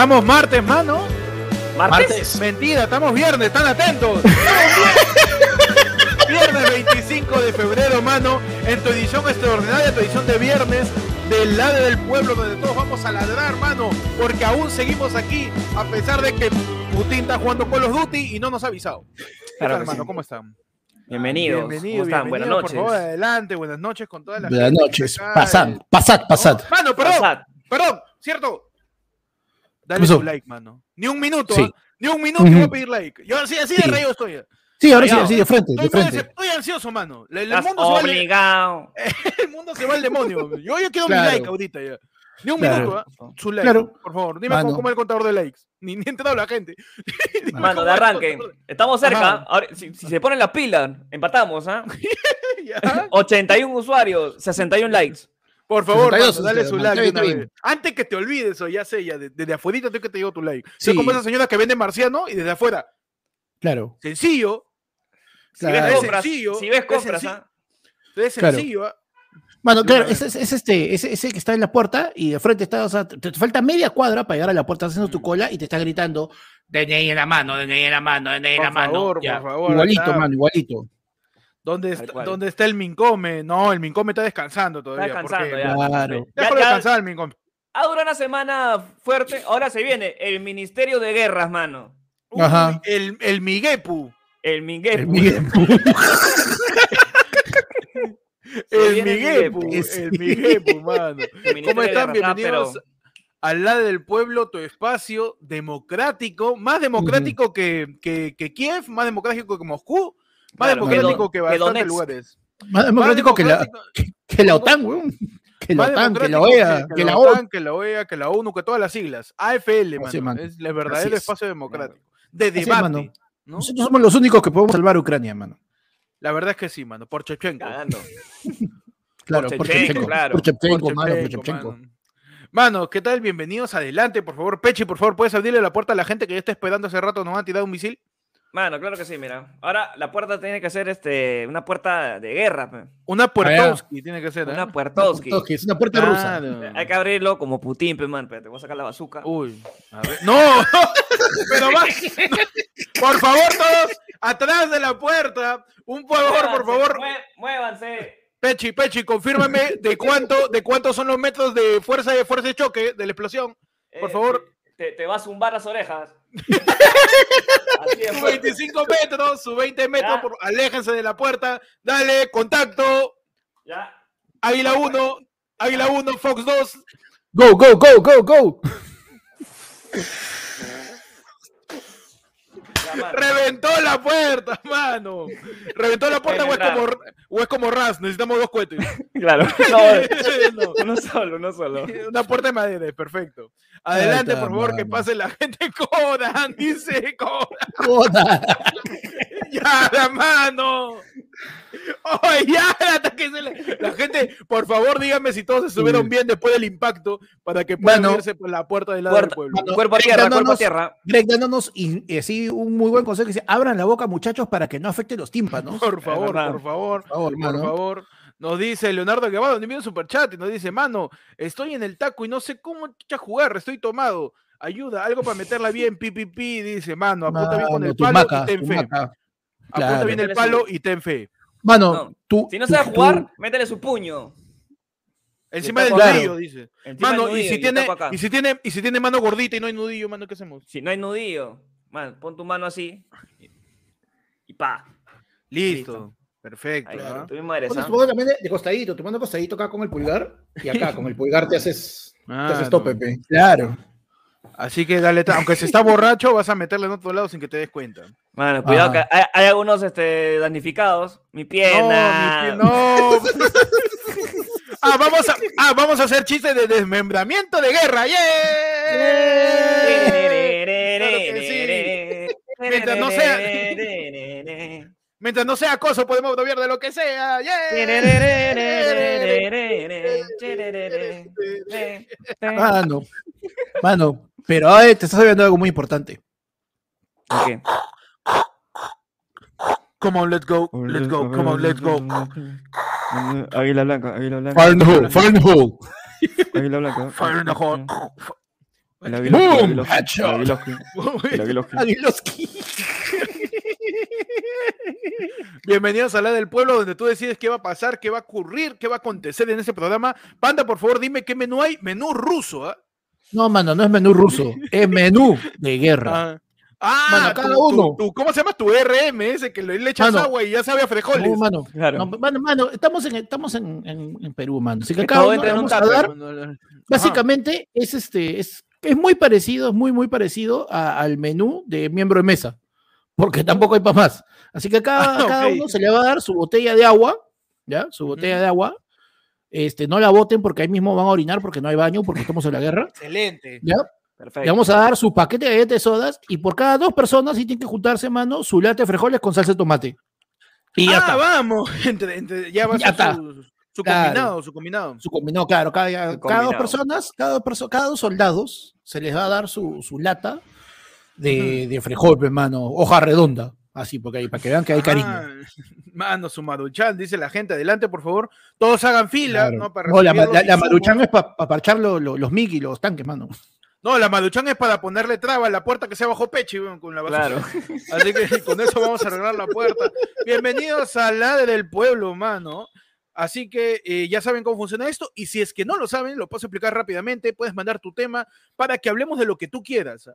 Estamos martes, mano. ¿Martes? Mentira, estamos viernes, están atentos. viernes 25 de febrero, mano, en tu edición extraordinaria, tu edición de viernes del lado del pueblo donde todos vamos a ladrar, mano, porque aún seguimos aquí a pesar de que Putin está jugando Call of Duty y no nos ha avisado. ¿Qué Claro tal, que mano? sí. ¿Cómo están? Bienvenidos. Bienvenido, ¿Cómo están? Buenas noches. Por favor, adelante, buenas noches con toda la Buenas noches. Pasad, pasad, pasad. Mano, perdón, Pasad. perdón, ¿cierto? Dale su like, mano. Ni un minuto, Sí. ¿ah? Ni un minuto Ujú. voy a pedir like. Yo así, así de Sí. rayo estoy. Sí, ahora sí, así de frente, Estoy, de muy frente. estoy ansioso, mano. El, el Estás mundo se va al, obligado. el mundo se va al demonio. Yo, yo quiero Claro. mi like ahorita ya. Ni un Claro. minuto, ¿ah? Su like, Claro. por favor. Dime Mano. cómo, cómo es el contador de likes. Ni, ni he la gente. Mano, de arranque. Estamos cerca. Ahora, si, si se ponen las pilas, empatamos, ¿ah? Ya. 81 usuarios, 61 likes. Por favor, 62, mano, dale su like. Está una bien, vez. Antes que te olvides, o ya sé, ya de- desde afuera tengo que te digo tu like. Sí. Soy como esa señora que vende marciano y desde afuera. Claro. Sencillo. Si Claro. ves Es compras, sencillo, si ves es compras, sencillo. ¿ah? Es Claro. sencillo. ¿ah? Mano, De claro, es, es- es este, ese, ese que está en la puerta y de frente está, o sea, te, te falta media cuadra para llegar a la puerta haciendo Mm. tu cola y te está gritando, DNI en la mano, DNI en la mano, DNI en la mano. favor, Ya. por favor, Igualito, acá. mano, igualito. ¿Dónde está. ¿Dónde está el Mincome? No, el Mincome está descansando todavía. descansando porque- ya. Claro. Ya- Déjalo ya- descansar el Mincome. Ha durado una semana fuerte. Ahora se viene el Ministerio de Guerras, mano. Uy, Ajá. El, el Miguepu. El Minguepu. El Miguepu. Miguepu. El Miguepu, mano. El ¿Cómo están? Bienvenidos pero- al lado del pueblo, tu espacio democrático, más democrático que, que, que Kiev, más democrático que Moscú, más Claro, democrático que que bastantes lugares. Más democrático que la, democrático- que la OTAN, weón. Que la más OTAN, que la democrático OEA, que la OTAN. OTAN, que la OEA, que la ONU, que todas las siglas. AFL, mano, es el verdadero es. espacio democrático. De debate. Nosotros somos los únicos que podemos salvar a Ucrania, mano. La verdad es que sí, mano, por Chechenko. Claro, Por Shevchenko. claro. Por Shevchenko, Por mano, por. Mano, ¿qué tal? Bienvenidos. Adelante, por favor. Pechi, por favor, ¿puedes abrirle la puerta a la gente que ya está esperando hace rato? ¿Nos han tirado un misil? Mano, claro que sí, mira. Ahora la puerta tiene que ser este, una puerta de guerra. Una Puertowski tiene que ser. ¿eh? Una puertowski. Toque, Es una puerta rusa. Hay que abrirlo como Putin, pe, man. Espérate, voy a sacar la bazooka. Uy, a ver. ¡No! Pero no. Por favor, todos atrás de la puerta. Un favor, por favor. Muévanse. Pechi, Pechi, confírmame de cuánto, de cuántos son los metros de fuerza de fuerza de choque de la explosión. Por Eh, favor. Te, te va a zumbar las orejas. Así de Su fuerte. 25 metros, su 20 metros, por- aléjense de la puerta. Dale, contacto. Ya. Águila 1, Águila 1, Fox 2. Go, go, go, go, go. mano. Reventó la puerta, mano. Reventó la puerta o es, como, o es como Raz. Necesitamos dos cohetes. Claro. No, No. uno solo, uno solo. Una puerta de madera, perfecto. Adelante, está, por favor, que pase la gente. Codan, dice Codan. Joda. Ya, la mano. Oh, ya, hasta que se le- La gente, por favor, díganme si todos estuvieron Sí. bien después del impacto para que puedan Mano. irse por la puerta del lado Puerta- del pueblo. Mano, Cuerpo a tierra, cuerpo a dándonos- tierra. Greg dándonos y, y así un muy buen consejo que dice, abran la boca muchachos para que no afecte los tímpanos. Por favor, por favor, Por favor, por favor. Nos dice Leonardo Guevara, nos envía un superchat y nos dice, mano, estoy en el taco y no sé cómo jugar, estoy tomado. Ayuda, algo para meterla bien, pipipi, dice, mano, apunta bien con el palo maca, y ten fe. maca. Apunta Claro. bien el palo su- y ten fe. Mano, No, tú. Si no tú- sabe tú- jugar, métele su puño. Encima del claro. nudillo, dice. Encima Mano, y si tiene, y si tiene, y si tiene mano gordita y no hay nudillo, mano, ¿qué hacemos? Si no hay nudillo, man, pon tu mano así y, pa. Listo. Perfecto. Ahí, ¿ah? tú mismo eres, Pones ¿ah? tu mano también de, de costadito, tu mano costadito acá con el pulgar y acá con el pulgar te haces, te Claro. haces tope, pe. Claro. Así que dale, aunque se está borracho, vas a meterle en otro lado sin que te des cuenta. Mano, cuidado que hay, hay algunos este, damnificados. Mi pierna. No, mi pie- no. ah, vamos a, ah, vamos a hacer chistes de desmembramiento de guerra. ¡Yeah! Mientras no sea- Mientras no sea acoso, podemos obviar de lo que sea. ¡Yeah! Mano. Mano. Pero ay, te estás olvidando de algo muy importante. Ok. Come on, let's go. Let's go. Come on, let's go. Águila blanca, águila blanca. Águila blanca. Fire in the hole. El Aguiloski, el ¡Boom! Aguiloski, el Headshot. Aguiloski, el Aguiloski. Aguiloski. Bienvenidos a la del pueblo, donde tú decides qué va a pasar, qué va a ocurrir, qué va a acontecer en ese programa. Panda, por favor, dime qué menú hay. Menú ruso, ¿ah? No, mano, no es menú ruso, es menú de guerra. Ah, ah, Mano, cada uno. tu- ¿cómo se llama tu RM ese que le, echas Mano. agua y ya sabe a frijoles? No, mano, Claro. no, mano, mano, estamos en, estamos en, en- en Perú, mano. Así que todo uno en un dar- básicamente es este, es, es muy parecido, es muy, muy parecido a- al menú de miembro de mesa, porque tampoco hay para más. Así que cada, Ah, cada uno se le va a dar su botella de agua, ¿ya? Su botella de agua. Este, no la boten porque ahí mismo van a orinar porque no hay baño, porque estamos en la guerra, Excelente. ¿ya? Perfecto. Le vamos a dar su paquete de galletas de sodas y por cada dos personas sí tienen que juntarse, mano, su lata de frijoles con salsa de tomate. Y ya ah, está. vamos. Entre- entre- ya va a Ya ser está. su, su Claro. combinado, su combinado. Su combinado, claro, cada, cada dos personas, cada, dos perso- cada dos soldados se les va a dar su, su lata de, de frijol, pe, mano, hoja redonda, así, porque ahí, para que vean que hay cariño. Ah, mano, su maruchan, dice la gente, adelante, por favor. Todos hagan fila, Claro. ¿no? Para No, la, los la, la maruchan es para parchar lo- lo- los MIG y los tanques, mano. No, la maruchan es para ponerle traba a la puerta que sea bajo pecho weón, con la basura. Claro. Así que con eso vamos a arreglar la puerta. Bienvenidos a la del pueblo, mano. Así que eh, ya saben cómo funciona esto. Y si es que no lo saben, lo puedo explicar rápidamente. Puedes mandar tu tema para que hablemos de lo que tú quieras.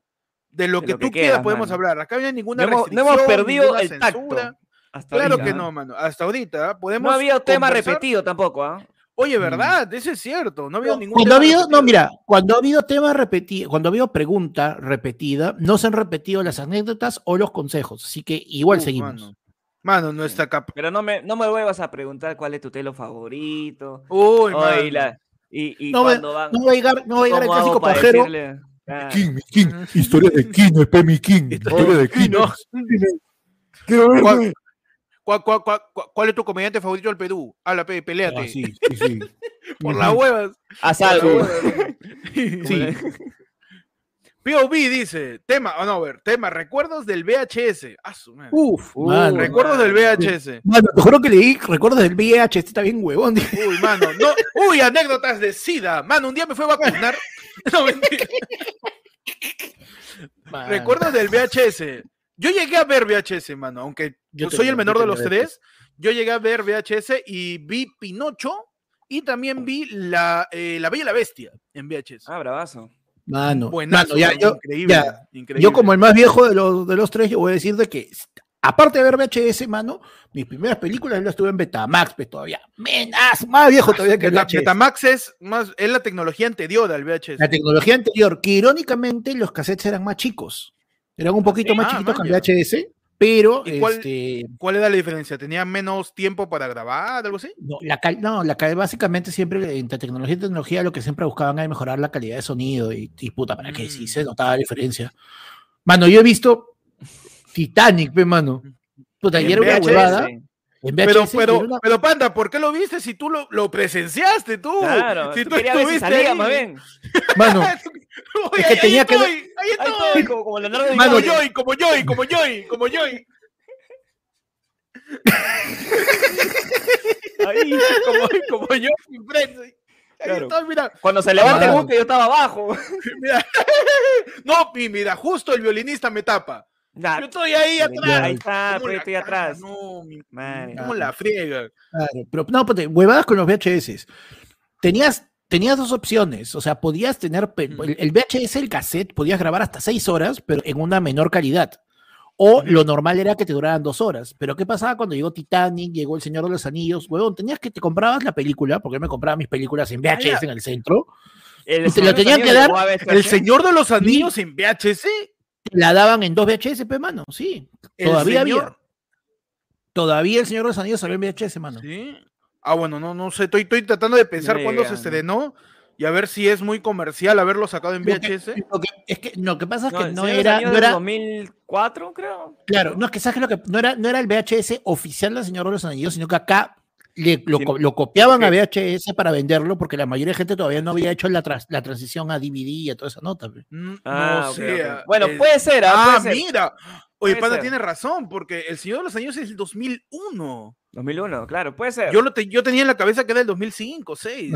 De lo De que lo que tú quieras quieras, podemos mano. hablar. Acá no hay ninguna No hemos, no restricción, hemos perdido el tacto. censura. Hasta Claro ahorita. que no, mano. Hasta ahorita ¿ah? podemos. No había tema conversar. repetido tampoco, ¿ah? Oye, ¿verdad? Eso es cierto. No ha habido ningún Cuando ha habido, no, mira, cuando ha habido tema repetido, cuando ha habido pregunta repetida, no se han repetido las anécdotas o los consejos, así que igual seguimos. Mano, Mano, nuestra capa. Pero no me, no me vuelvas a preguntar cuál es tu telo favorito. Uy, mano. y, la- y, y No, me- cuando van. No va a llegar, no va a llegar el ¿cómo hago clásico para pajero. decirle? Ah, King, mi King, historia de King, no es mi King, historia de King. No. Quiero ver, ¿Cuál, güey. cuál, cuál, cuál- cuál- cuál es tu comediante favorito del Perú? Habla, pe, peleate. Ah, sí, sí, sí. Por las huevas. Haz algo. Sí. POV dice, tema, oh, no, a ver, tema, recuerdos del VHS. Ah, su madre. Uf, mano. recuerdos del. VHS. Mano, te juro que leí recuerdos del este está bien huevón. Uy, mano, no. Uy, anécdotas de SIDA. Mano, un día me fue a vacunar. No. Recuerdos del VHS. Yo llegué a ver VHS, mano, aunque Yo soy el menor de los tres. Yo llegué a ver VHS y vi Pinocho y también vi la, eh, la Bella y la Bestia en VHS. Ah, bravazo. Mano, Buenazo, mano, ya, yo, increíble, ya, increíble. yo como el más viejo de los, de los tres, yo voy a decir de que, aparte de ver VHS, mano, mis primeras películas las tuve en Betamax, pues todavía, menas, más viejo todavía que el VHS. Betamax es, más, es la tecnología anterior al VHS. La tecnología anterior, que irónicamente los cassettes eran más chicos, eran un poquito sí? más Ah, chiquitos que el. VHS, pero, ¿Y cuál- este, ¿Cuál era la diferencia? ¿Tenía menos tiempo para grabar, algo así? No, la cal- no, la cal- básicamente siempre entre tecnología y tecnología lo que siempre buscaban era mejorar la calidad de sonido y, y puta, para que sí Mm. se notaba la diferencia. Mano, yo he visto Titanic, pe, mano. Puta, y era una huevada. Pero, y pero, una- pero, Panda, ¿por qué lo viste si tú lo, lo presenciaste tú? Claro, si tú querías ver si salía, más bien. Mano, Oye, Es que ahí tenía que estoy, ahí Ahí estoy. como, como Leonardo Como DiCaprio. Joy, como Joy, como Joy, como Joy. Ahí. Como, como frente. Ahí Claro. estoy, mira. Cuando se levanta el Mano. buque, yo estaba abajo. mira. No, y mira, justo el violinista me tapa. Nah, Yo estoy ahí atrás. ahí está, ¿Cómo pues estoy atrás. No, mi, Madre. ¿cómo la friega? claro, pero no, pues, huevadas con los VHS. Tenías, tenías dos opciones, o sea, podías tener, el, el VHS, el cassette, podías grabar hasta seis horas, pero en una menor calidad. O lo normal era que te duraran dos horas. Pero ¿qué pasaba cuando llegó Titanic, llegó El Señor de los Anillos? Huevón, tenías que te comprabas la película, porque yo me compraba mis películas en VHS en el centro, El Y te lo tenían que dar El Señor de los Anillos en VHS. La daban en dos VHS, pe, mano, sí. Todavía señor- había. Todavía El Señor de los Anillos salió en VHS, mano. Sí. Ah, bueno, no, no sé. Estoy, estoy tratando de pensar cuándo se ¿no? estrenó y a ver si es muy comercial haberlo sacado en Lo que- VHS. lo que- es que lo que pasa es No, que no los era, no del era, 2004, creo. Claro, no, es que sabes que lo que no era, no era el VHS oficial del Señor de los Anillos, sino que acá le- lo, Sí, co- lo copiaban a. VHS para venderlo, porque la mayoría de gente todavía no había hecho la, tras- la transición a DVD y a toda esa nota. pe. Mm, Ah, no ok, sé. ok. ah, Bueno, puede ser, ah, Ah, puede ser. mira. Oye, Puede Panda ser. tiene razón, porque El Señor de los Anillos es el 2001. 2001, claro, puede ser. Yo, lo te- yo tenía en la cabeza que era el 2005, 6.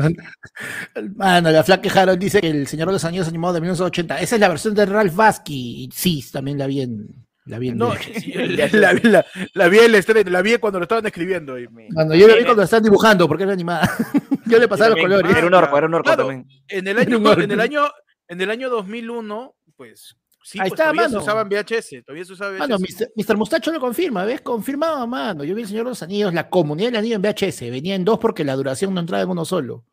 Mano, la flaca Harold dice que el Señor de los Anillos animado de 1980. Esa es la versión de Ralph Basky. Y Sí, también la vi en. La vi en No, la, vi- la- la vi el estreno, la vi cuando lo estaban escribiendo. y- Cuando yo la vi cuando la están dibujando, porque era animada. yo le pasaba los colores. Era un orco, era un orco Claro. también. En el año, en el año, en el año 2001, pues sí, Ahí pues, está, todavía se mano. usaban VHS, todavía se usaba VHS. Mano, Mr. Mr. Mustacho lo confirma, ¿ves? Confirmado, mano. Yo vi el Señor de los Anillos, la comunidad del anillo en VHS. Venía en dos porque la duración no entraba en uno solo.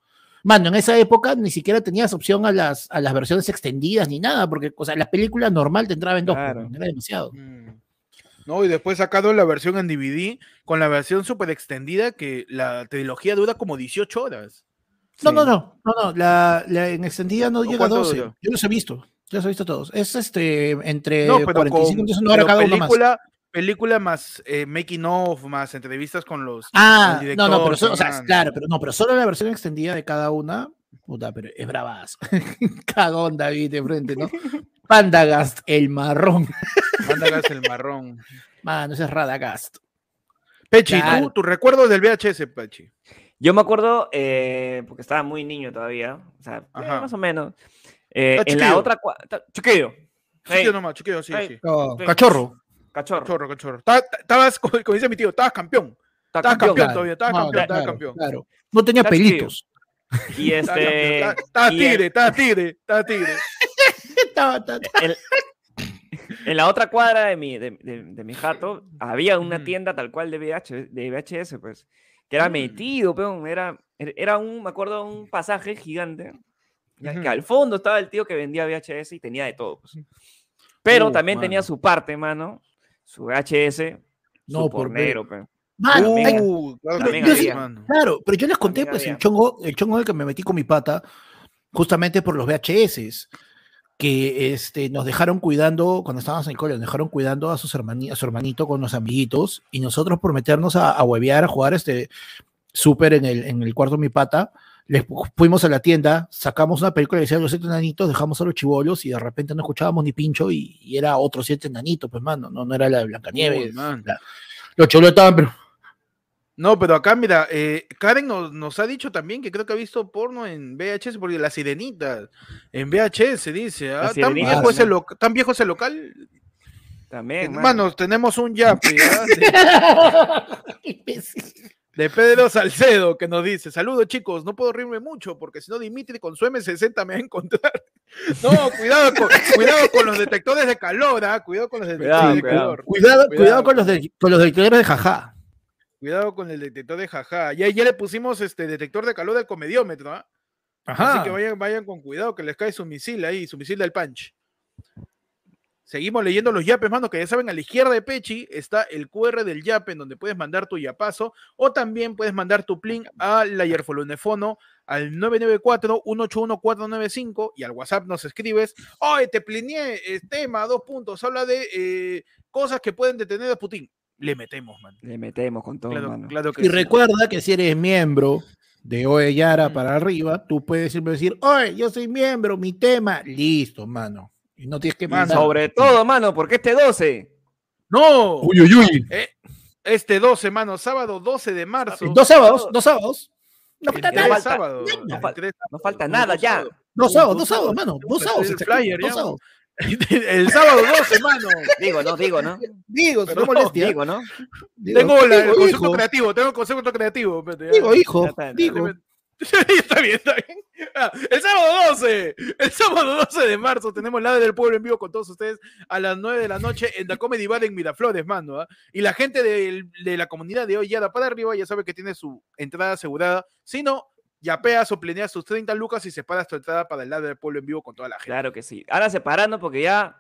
Mano, en esa época ni siquiera tenías opción a las, a las versiones extendidas ni nada, porque, o sea, la película normal te entraba en dos, Claro. pues, era demasiado. Mm. No, y después sacado la versión en DVD con la versión super extendida que la trilogía dura como 18 horas. No, Sí. no, no, no, no, la, la en extendida no ¿O llega a cuánto 12. duró? Yo los he visto, yo los he visto todos. Es este, entre No, pero 45 con minutos, una hora cada uno más. Película, más eh, making of, más entrevistas con los Ah, el no, no, pero director, solo, o sea, man. claro, pero no, pero solo la versión extendida de cada una, puta, pero es bravazo. Cagón David de frente, ¿no? Pandagast, el marrón. Mándagas el marrón. Mano, ese es Radagast. Pechi, Claro. ¿tú, tu recuerdo del VHS, Pechi. Yo me acuerdo, eh, porque estaba muy niño todavía, o sea, eh, Ajá. más o menos. eh, en la otra nomás, chiquillo, sí. Oh, Sí. cachorro. Cachorro. Cachorro, cachorro. Ta- ta- Estabas, como dice mi tío, estabas campeón. Estabas campeón. campeón todavía, estabas No, campeón, estabas claro, campeón. claro. No tenía Está pelitos. Y este. y tigre, estabas tigre, estabas tigre. Estaba- estaba- en, la otra cuadra de mi, de, de- de mi jato había una tienda tal cual de, VH, de VHS, pues, que era Mm. metido, peón, era, era un, me acuerdo, un pasaje gigante, ya que al fondo estaba el tío que vendía VHS y tenía de todo, pues. Pero Uh, también tenía mano. su parte, mano, su VHS, No, su por pornero, peón. Mano, También- hay- Uh, claro también sí, había. mano. Claro, pero yo les conté, También pues, el chongo, el chongo en el que me metí con mi pata, justamente por los VHS, que este, nos dejaron cuidando, cuando estábamos en el cole, nos dejaron cuidando a, sus hermani- a su hermanito con los amiguitos, y nosotros por meternos a, a huevear, a jugar este súper en el, en el cuarto de mi pata, les fuimos a la tienda, sacamos una película y decía los siete enanitos, dejamos a los chivolos y de repente no escuchábamos ni pincho y, y era otro siete enanitos, pues mano, no, no era la de Blancanieves. La- los chivolos estaban, pero No, pero acá, mira, eh, Karen nos, nos ha dicho también que creo que ha visto porno en VHS, porque la sirenita en VHS dice, ah, ¿tan, viejo ese ¿no? lo- ¿tan viejo ese local? También, mano. Hermanos, tenemos un yape ¿ah? de, Pedro Salcedo que nos dice, saludos chicos, no puedo reírme mucho porque si no Dimitri con su M60 me va a encontrar. No, cuidado con, cuidado con los detectores de calor, ¿ah? cuidado con los detectores Cuidado, de cuidado. calor. Cuidado, Cuidado. cuidado con los de, con los detectores de jaja. Cuidado con el detector de jaja. Ya, ya le pusimos este detector de calor del comediómetro, ¿ah? Ajá. Así que vayan, vayan con cuidado que les cae su misil ahí, su misil del punch. Seguimos leyendo los yapes, mano, que ya saben, a la izquierda de Pechi está el QR del yape en donde puedes mandar tu yapazo o también puedes mandar tu plin a la Yerfolunefono al 994-181-495 y al WhatsApp nos escribes, oye, te plineé, eh, tema, dos puntos, habla de eh, cosas que pueden detener a Putin. Le metemos, man. Le metemos con todo, Claro, mano. claro que Y sí. recuerda que si eres miembro de Oe Yara Mm. para arriba, tú puedes siempre decir, oye, yo soy miembro, mi tema, listo, mano. Y no tienes que mandar. Sobre todo, mano, porque este 12. ¡No! Uy, uy, uy. Eh, este 12, mano, sábado 12 de marzo. Dos sábados, dos sábados. No falta nada. falta- sábados, en No fal- tres No falta sábados, nada dos ya. sábados. Dos sábados, Dos dos sábados, sábados. mano. Dos El sábados. flyer, dos sábados. El sábado 12, mano. Digo, no, digo, ¿no? Digo, no molestia. Digo, ¿no? Digo, Tengo la- el digo, concepto hijo. creativo, tengo el concepto creativo. Digo, hijo. Ya está, Digo. está bien, está bien. Ah, el sábado 12, el sábado 12 de marzo tenemos la del pueblo en vivo con todos ustedes a las 9 de la noche en The Comedy Bar en Miraflores, mano. ¿ah? Y la gente del- de, la comunidad de hoy ya da para arriba ya sabe que tiene su entrada asegurada. Si no, yapeas o planeas sus 30 lucas y separas tu entrada para el lado del pueblo en vivo con toda la gente. Claro que sí. Ahora separando porque ya.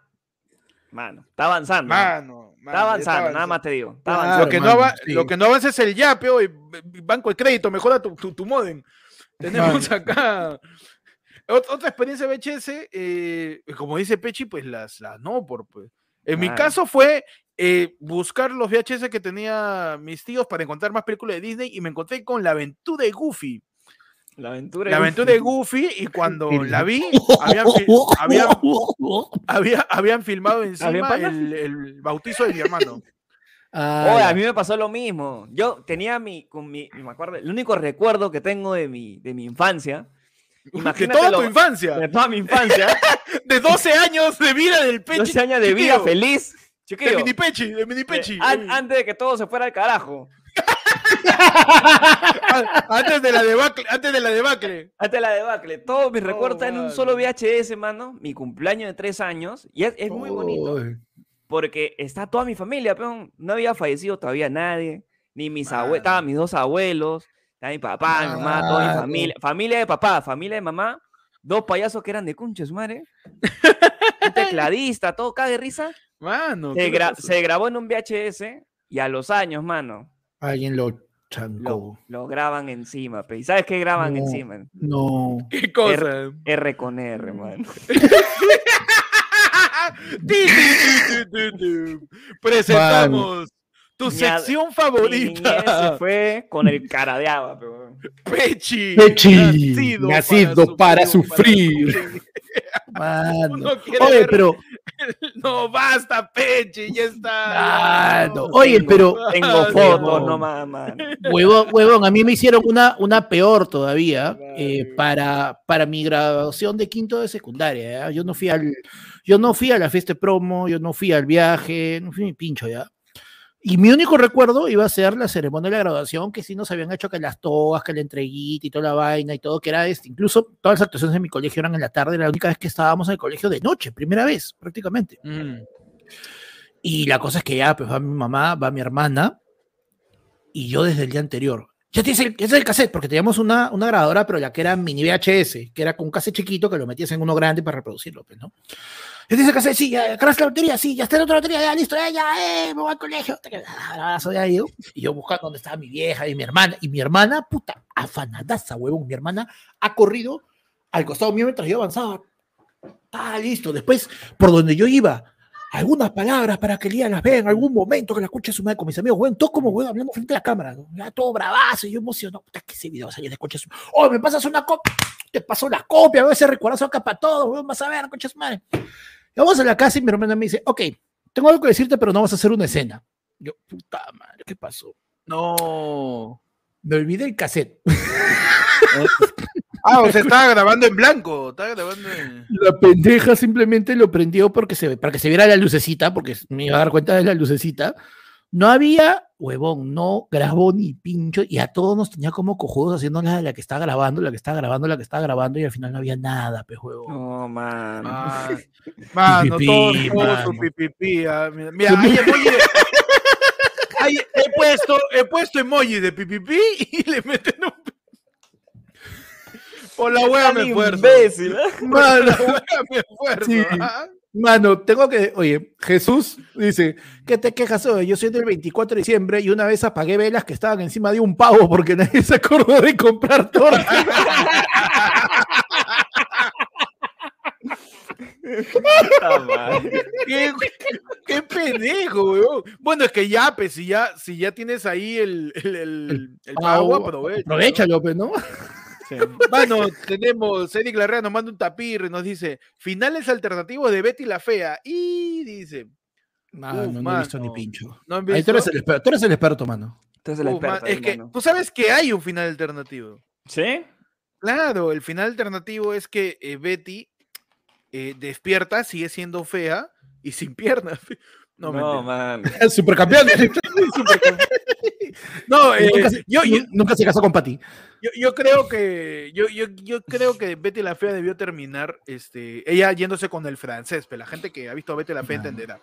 Mano, está avanzando. ¿no? Mano, mano, está avanzando, nada más te digo. Está Claro, avanzando. Lo que, no mano, ava- sí. lo que no avanza es el yape hoy. Banco de crédito, mejora tu, tu, tu modem. Tenemos acá ot- otra experiencia VHS, eh, como dice Pechi, pues las, las no, por pues. En mi caso fue eh, buscar los VHS que tenía mis tíos para encontrar más películas de Disney y me encontré con La aventura de Goofy. La aventura. La de aventura de Goofy. Y cuando la vi, habían, habían, había- habían filmado encima el bautizo de mi hermano. Ah, Oye, ya. a mí me pasó lo mismo. Yo tenía mi, con mi, me acuerdo, el único recuerdo que tengo de mi, de mi infancia. De toda tu infancia. De toda mi infancia. De 12 años de vida del pechi. 12 años de vida chiquillo. feliz. De mini pechi, de mini eh, pechi. an- antes de que todo se fuera al carajo. Ah, antes de la debacle, antes de la debacle. Antes de la debacle. Todos mis Oh, recuerdos están en un solo VHS, mano. Mi cumpleaños de tres años. Y es, es muy bonito. Porque está toda mi familia, pero no había fallecido todavía nadie. Ni mis abuelos. Estaban mis dos abuelos. Estaba mi papá, mi mamá, toda mi familia. Familia de papá, familia de mamá. Dos payasos que eran de cunche, su madre. Un tecladista, todo caga de risa. Mano. Se, se grabó en un VHS y a los años, mano, Alguien lo chancó. lo graban encima. pe. ¿Y sabes qué graban No. encima? No. ¿Qué cosa? R con R, mano. Presentamos tu sección favorita. se fue con el cara de agua, pero... Pechi. Pechi, nacido para sufrir. Mano. Oye, ver- pero, No, basta, Pechi, ya está. Mano, oye, Tengo- pero, Tengo fotos no. mano. huevón, huevón, a mí me hicieron una, una peor todavía eh, para, para mi graduación de quinto de secundaria. ¿ya? Yo no fui al, yo no fui a la fiesta de promo, yo no fui al viaje, no fui ni pincho ya. Y mi único recuerdo iba a ser la ceremonia de la graduación, que sí nos habían hecho que las togas, que la entreguita y toda la vaina y todo, que era este. Incluso todas las actuaciones en mi colegio eran en la tarde, era la única vez que estábamos en el colegio de noche, primera vez, prácticamente. Mm. Y la cosa es que ya, pues va mi mamá, va mi hermana, y yo desde el día anterior. Ya tienes el, es el cassette, porque teníamos una, una grabadora, pero la que era mini VHS, que era con un cassette chiquito que lo metías en uno grande para reproducirlo, pues, ¿no? Ya tienes el cassette, sí, ya, la batería, sí, ya está la otra batería, ya, listo, ya, ya, eh, me voy al colegio. Abrazo, ya, yo. Y yo buscando dónde estaba mi vieja y mi hermana, y mi hermana, puta, afanadaza, huevón, mi hermana ha corrido al costado mío mientras yo avanzaba. Ah, listo, después, por donde yo iba, algunas palabras para que Lía las vea en algún momento, que la escuche su madre con mis amigos, weón, todo como weón, hablando frente a la cámara, ya todo bravazo, y yo emocionado, puta, que ese video salió de coche su oh, me pasas una copia, te paso la copia, veo ese recuerdazo acá para todos, weón, vas a ver, coche su madre. Y vamos a la casa y mi hermana me dice, ok, tengo algo que decirte, pero no vas a hacer una escena. Yo, puta madre, ¿qué pasó? No. Me olvidé el cassette. Ah, o sea, estaba grabando en blanco. Estaba grabando en. La pendeja simplemente lo prendió porque se, para que se viera la lucecita, porque me iba a dar cuenta de la lucecita. No había, huevón, no grabó ni pincho y a todos nos tenía como cojudos haciendo la, la que estaba grabando, la que estaba grabando, la que estaba grabando y al final no había nada, pues, huevón. No, man. Ah, mano, todo, todo su pipipí. ah, Mira, mira, hay emoji de- hay- he, puesto, he puesto emoji de pipipí y le meten un. Por la hueá me esfuerzo. imbécil, ¿eh? Por la hueá me esfuerzo. Sí. Mano, tengo que, oye, Jesús dice, ¿qué te quejas hoy? Yo soy del 24 de diciembre y una vez apagué velas que estaban encima de un pavo porque nadie se acordó de comprar torta. ¿Qué, qué pendejo, weón. Bueno, es que ya, pues, si ya, si ya tienes ahí el, el, el, el pago, aprovecha. ¿no? Aprovechalo, pues, ¿no? Mano, tenemos, Eric Larrea nos manda un tapir y nos dice, finales alternativos de Betty la Fea. Y dice, Mano, Uf, no he visto ni pincho. ¿no han Ahí visto? tú eres el experto, tú eres el experto, mano. Entonces el Uf, man, experto, es que tú sabes que hay un final alternativo. ¿Sí? Claro, el final alternativo es que eh, Betty eh, despierta, sigue siendo fea y sin piernas. No, No, man. Supercampeón. no eh, nunca, se, yo, yo, nunca se casó con Pati. yo, yo creo que yo, yo, yo creo que Betty la Fea debió terminar este, ella yéndose con el francés, pero la gente que ha visto a Betty la Fea entenderá.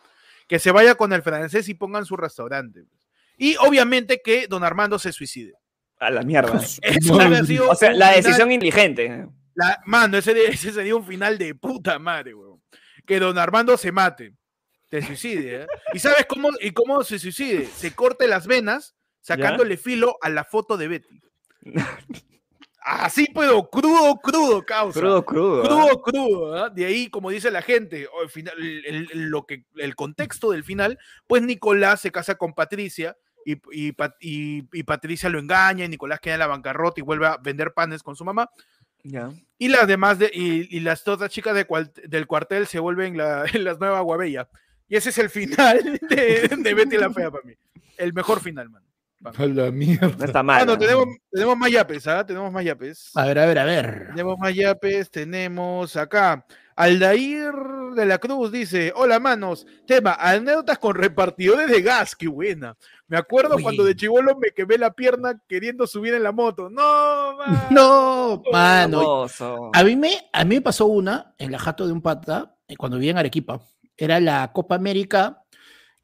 Que se vaya con el francés y pongan su restaurante. pues. Y obviamente que don Armando se suicide. A la mierda. Sido O sea, la final- decisión inteligente. la- mano, ese, de- ese sería un final de puta madre, weón. Que don Armando se mate, se suicide. ¿eh? ¿Y sabes cómo, y cómo se suicide? Se corte las venas sacándole filo a la foto de Betty. Así puedo, crudo, crudo, causa. Crudo, crudo. Crudo, crudo. De ahí, como dice la gente, el, final- el- el- lo que, el contexto del final, pues Nicolás se casa con Patricia y, y Pa- y- y Patricia lo engaña y Nicolás queda en la bancarrota y vuelve a vender panes con su mamá. Y las demás, de, y, las otras chicas de cual- del cuartel se vuelven la, las nuevas Guabella. Y ese es el final de, de Betty la Fea para mí. El mejor final, man. A la mierda. No está mal. Bueno, ¿no? tenemos, tenemos más yapes, ¿ah? Tenemos más yapes. A ver, a ver, a ver. Tenemos más yapes, tenemos acá. Aldair de la Cruz dice, hola manos, tema, anécdotas con repartidores de gas, qué buena. Me acuerdo Uy. cuando de chivolo me quemé la pierna queriendo subir en la moto. No, man. No, mano. A mí, me, a mí me pasó una en la jato de un pata eh, cuando vivía en Arequipa. Era la Copa América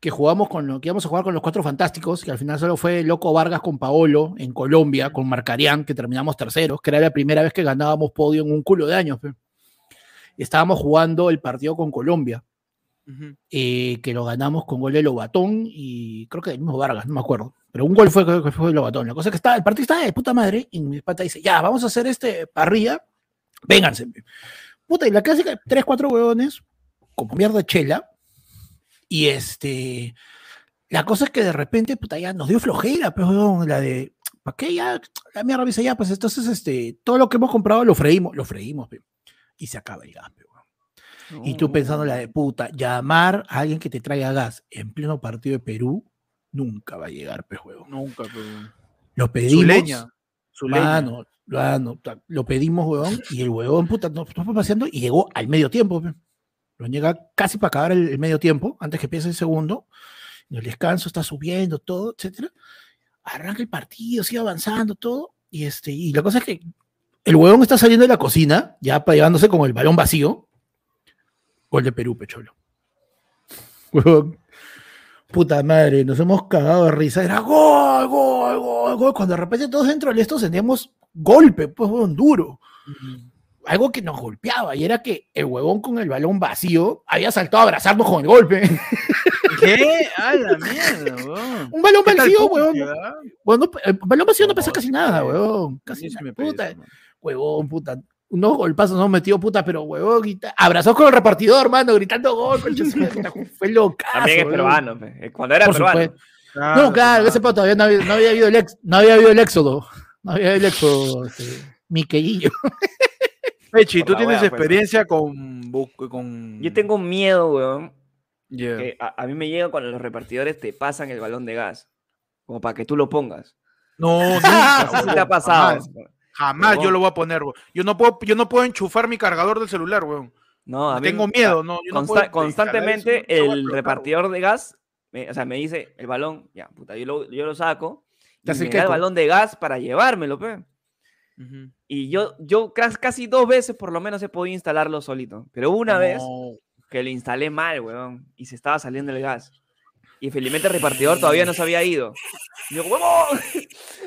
que jugamos con lo que íbamos a jugar con los cuatro fantásticos, que al final solo fue Loco Vargas con Paolo en Colombia, con Marcarián, que terminamos terceros, que era la primera vez que ganábamos podio en un culo de años. pe. Estábamos jugando el partido con Colombia, Ujú. eh, que lo ganamos con gol de Lobatón y creo que el mismo Vargas, no me acuerdo. Pero un gol fue, que fue de Lobatón. La cosa es que está, el partido está de puta madre y mi pata dice, ya, vamos a hacer este parrilla, vénganse. pe". Puta, y la clásica, tres, cuatro huevones, como mierda chela. Y este, la cosa es que de repente, puta, ya nos dio flojera, pues, huevón, la de, ¿para qué ya? La mierda dice, ya, pues entonces, este, todo lo que hemos comprado lo freímos, lo freímos, pe". y se acaba el gas, pe, huevón. Y tú pensando la de puta, llamar a alguien que te traiga gas en pleno partido de Perú, nunca va a llegar, pe, huevón. Nunca, pero... Lo pedimos. Su leña. Su leña. Mano, mano, ta- lo pedimos, huevón, y el huevón, puta, nos nos fue paseando y llegó al medio tiempo. pe. Lo llega casi para acabar el, medio tiempo, antes que empiece el segundo. En el descanso está subiendo todo, etcétera. Arranca el partido, sigue avanzando todo. Y, este, y la cosa es que el huevón está saliendo de la cocina, ya llevándose con el balón vacío. Gol de Perú, pecholo. Huevón. Puta madre, nos hemos cagado de risa. Era gol, gol, gol, gol. Cuando de repente todos dentro del esto sentíamos golpe, pues, huevón, duro. Algo que nos golpeaba y era que el huevón con el balón vacío había saltado a abrazarnos con el golpe. ¿Qué? ¡A la mierda, weón! Un balón ¿Qué tal vacío, huevón. Bueno, el balón vacío no No, pesa casi nada, huevón. Casi Sí, me puta, huevón, puta. Unos golpazos no metió, puta, pero huevón, grita, abrazó con el repartidor, mano, gritando gol, Fue locazo. También es peruano, pe. Eh, Cuando era Por peruano. supuesto. No, claro, ese pato todavía no había, no había habido el ex- no había habido el éxodo. No había habido el éxodo, este, Miquelillo. Pechi, tú tienes wea, pues. experiencia con, con... Yo tengo miedo, weón. Yeah. Que a, a mí me llega cuando los repartidores te pasan el balón de gas. Como para que tú lo pongas. No, No nunca. sé si te ha pasado. Jamás, jamás yo lo voy a poner, weón. Yo no puedo, yo no puedo enchufar mi cargador del celular, weón. No, a mí Tengo miedo, no. Yo no consta- puedo descargar constantemente eso, no el repartidor de gas, me- o sea, me dice el balón, ya, puta, yo lo, yo lo saco. Y me da el balón de gas para llevármelo, pe. Ujú. Y yo, yo casi dos veces por lo menos he podido instalarlo solito. Pero una vez que lo instalé mal, weón, y se estaba saliendo el gas. Y felizmente el repartidor todavía no se había ido. Y yo, ¡huevón!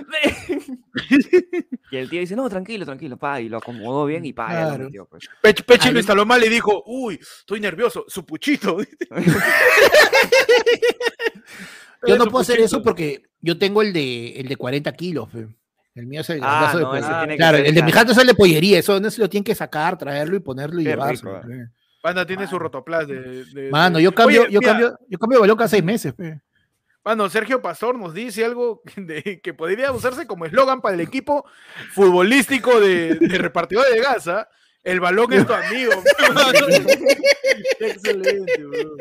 ven". y el tío dice, no, tranquilo, tranquilo, pa, y lo acomodó bien y pa, ya lo Claro. metió, pues. Pech- Pechi Ay, lo instaló mal y dijo, uy, estoy nervioso, su puchito. Yo no puedo hacer eso porque yo tengo el de, el de 40 kilos. pe. El mío es el Ah, de no, ese pollería. tiene que Claro, ser el de mi grande. jato es el de pollería. Eso no se lo tienen que sacar, traerlo y ponerlo y Qué llevárselo. rico, pe. Banda tiene su rotoplas de, de- Mano, de- yo cambio, Oye, yo mira, cambio, yo cambio de balón cada seis meses. pe. Mano, Sergio Pastor nos dice algo de- que podría usarse como eslogan para el equipo futbolístico de, de repartidor de Gaza. El balón es tu amigo. Excelente, bro.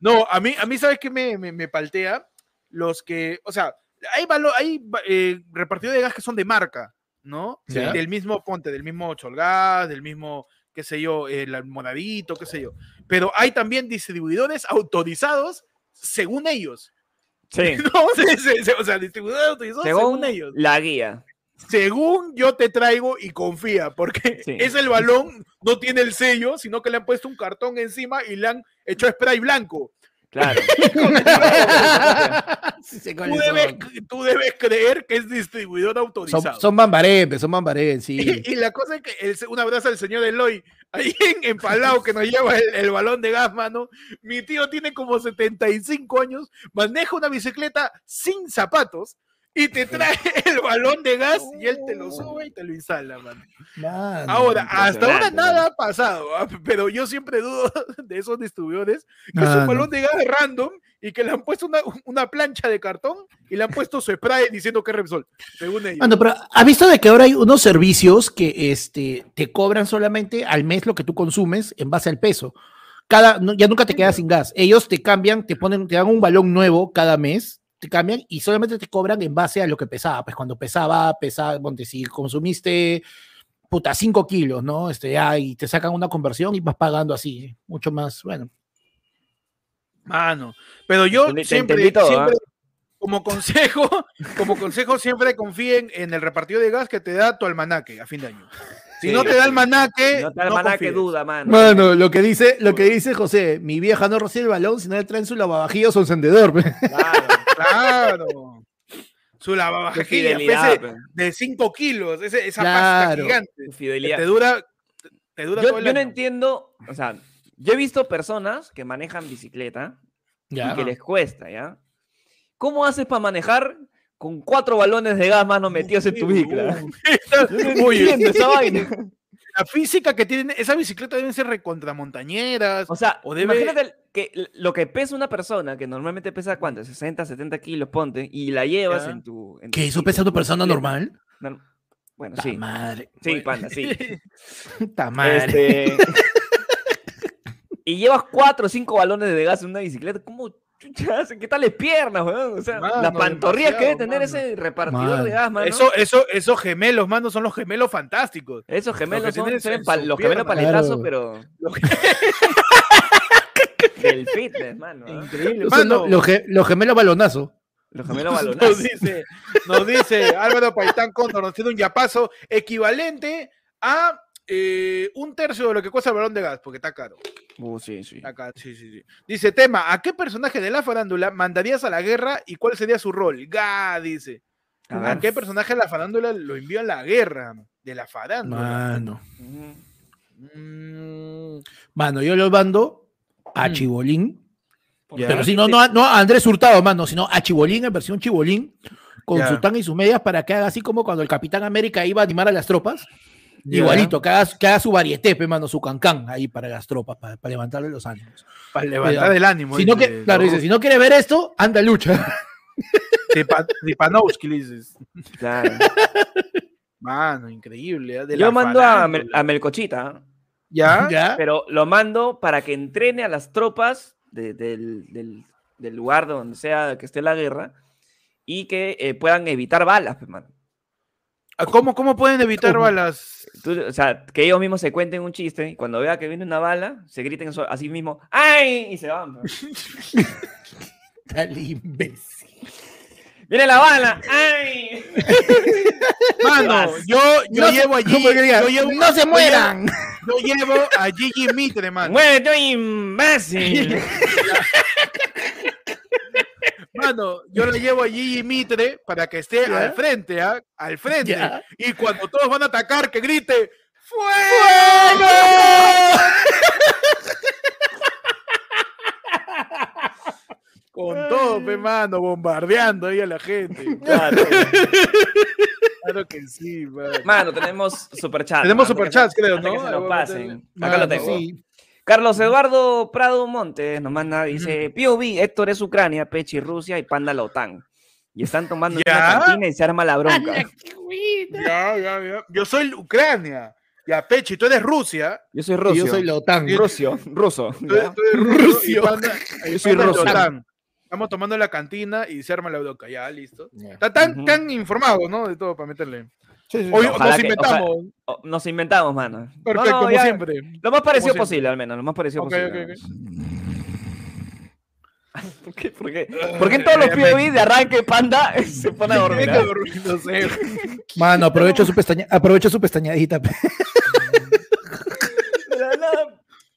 No, a mí, a mí ¿sabes qué me, me, me paltea? Los que, o sea, hay, valo- hay eh, repartidores de gas que son de marca, ¿no? Sí. Del mismo Ponte, del mismo Cholgas, del mismo, qué sé yo, el Monadito, qué sé yo. Pero hay también distribuidores autorizados según ellos. Sí, No, se- se- se- o sea, distribuidores autorizados según, según ellos. la guía. Según yo te traigo y confía, porque Sí. es el balón, no tiene el sello, sino que le han puesto un cartón encima y le han hecho spray blanco. Claro. Sí sé Tú debes, son. tú debes creer que es distribuidor autorizado. Son, son son mambarén, sí. Y, y la cosa es que el, un abrazo al señor Eloy, ahí en, en Palau, que nos lleva el, el balón de gas, mano. Mi tío tiene como 75 años, maneja una bicicleta sin zapatos y te trae el balón de gas y él te lo sube y te lo instala, mano. Mano. Ahora, hasta ahora nada ha pasado, ¿ah? pero yo siempre dudo de esos distribuidores que es un balón de gas random y que le han puesto una, una plancha de cartón y le han puesto su spray diciendo que es Repsol, según ellos. Mano, pero ¿has visto de que ahora hay unos servicios que este, te cobran solamente al mes lo que tú consumes en base al peso? Cada, no- ya nunca te quedas sin gas. Ellos te cambian, te ponen, te dan un balón nuevo cada mes, te cambian y solamente te cobran en base a lo que pesaba. Pues cuando pesaba, pesaba, ponte, si consumiste puta 5 kilos, ¿no? Este, ya, y te sacan una conversión y vas pagando así, mucho más, bueno. Mano, pero yo te siempre, entendí todo, siempre, ¿ah? como consejo, como consejo siempre confíen en el repartido de gas que te da tu almanaque a fin de año. Si Sí, no te da almanaque, No te no hermana que confíes. duda, mano. Mano, lo que dice, lo que dice José, mi vieja no recibe el balón, sino le traen su lavavajillas o su encendedor. Claro, Claro. Su lavavajillas de 5 kilos, ese- esa Claro. pasta gigante. fidelidad. te dura, te dura Yo, todo el yo no entiendo, o sea, yo he visto personas que manejan bicicleta Ya. y que les cuesta, ¿ya? ¿Cómo haces para manejar con cuatro balones de gas, mano, metidos en tu no Oye, entiendo esa vaina. la física que tienen, esa bicicleta deben ser recontramontañeras. O sea, O debe- imagínate que lo que pesa una persona, que normalmente pesa, ¿cuánto? 60, 70 kilos, ponte, y la llevas Ya. en tu... en tu ¿Que eso pesa tu persona normal? Norm- Bueno, Ta sí. madre. Sí, panda, sí. Ta madre. Este, y llevas cuatro o cinco balones de gas en una bicicleta, ¿cómo chucha? ¿Qué tal las piernas, weón? O sea, las Mano, pantorrillas que debe tener mano. ese repartidor Mano. de gas, mano. Eso, eso, esos gemelos, mano, son los gemelos fantásticos. Esos gemelos son, en pa- su los gemelos paletazos, Claro. pero del fitness, mano. Increíble, Son mano. lo- los, ge- los gemelos balonazos. Los gemelos Nos balonazos. dice, nos dice Álvaro Paitán Cóndor, nos tiene un yapazo equivalente a eh, un tercio de lo que cuesta el balón de gas, porque está caro. Uh, sí, sí. Caro, sí, sí, sí. Dice, tema, ¿a qué personaje de la farándula mandarías a la guerra y cuál sería su rol? Ga, dice. A ¿A, ver. qué personaje de la farándula lo envió a la guerra? De la farándula. Mano. Mm, Mano, yo lo mando a Mm. Chibolín. Ya. Pero si no, no, no a Andrés Hurtado, mano, sino a Chibolín en versión Chibolín, con Ya. su tanga y sus medias para que haga así como cuando el Capitán América iba a animar a las tropas. Igualito, que haga, que haga su varieté, pe, mano, su cancán ahí para las tropas, para, para levantarle los ánimos. Para levantar el ánimo. Si no, que, claro, dice, si no quiere ver esto, anda lucha. Tipa- Tipanowski, le dices. Claro. Mano, increíble. ¿eh? De Yo mando a, Mel- a Melcochita, ¿ah? ¿Ya? ¿Ya? pero lo mando para que entrene a las tropas de- del, del- del lugar donde sea que esté la guerra y que eh, puedan evitar balas, mano. Ah, ¿Cómo, ¿Cómo pueden evitar ¿Cómo? balas? Tú- o sea, que ellos mismos se cuenten un chiste y cuando vea que viene una bala, se griten so- así mismo, ¡ay! Y se van. Tal imbécil. ¡Viene la bala! ¡ay! Mano, yo, yo No llevo allí. yo llevo- ¡No se yo mueran! Yo llevo a Gigi Mitre, mano. ¡Muévete, imbécil! Mano, yo la llevo a Gigi Mitre para que esté ¿Ya? al frente, ¿ah? Al frente. Ya. Y cuando todos van a atacar, que grite ¡Fuego! Con todo, pe, mano, bombardeando ahí a la gente. Claro. Claro que sí, mano. Mano, tenemos superchat. Tenemos mano, superchats, creo, ¿no? que se nos pasen. meterle. Acá lo Mano, tengo. sí. Carlos Eduardo Prado Montes nos manda, dice, POV, Héctor es Ucrania, Pechi Rusia y Panda la OTAN. Y están tomando en ¿Ya? una cantina y se arma la bronca. Ya, ya, ya. Yo soy Ucrania. Ya, Pechi, tú eres Rusia. Yo soy ruso. Yo soy la OTAN. Rusio, ruso. Tú eres, Yo soy ruso. OTAN. Estamos tomando en la cantina y se arma la bronca. Ya, listo. Ya. Está tan, Ujú. tan informado, ¿no? De todo para meterle. Sí, sí, Hoy nos que- inventamos. Nos inventamos, mano. No, Perfecto, no, como ya, siempre. Lo más parecido Como posible, al menos, lo más parecido Ok, posible. ok, ok. ¿Por qué? ¿Por qué? ¿Por qué en todos los POV de arranque Panda se pone a dormir? No sé. Mano, aprovecha su, pestaña, aprovecha su pestañadita.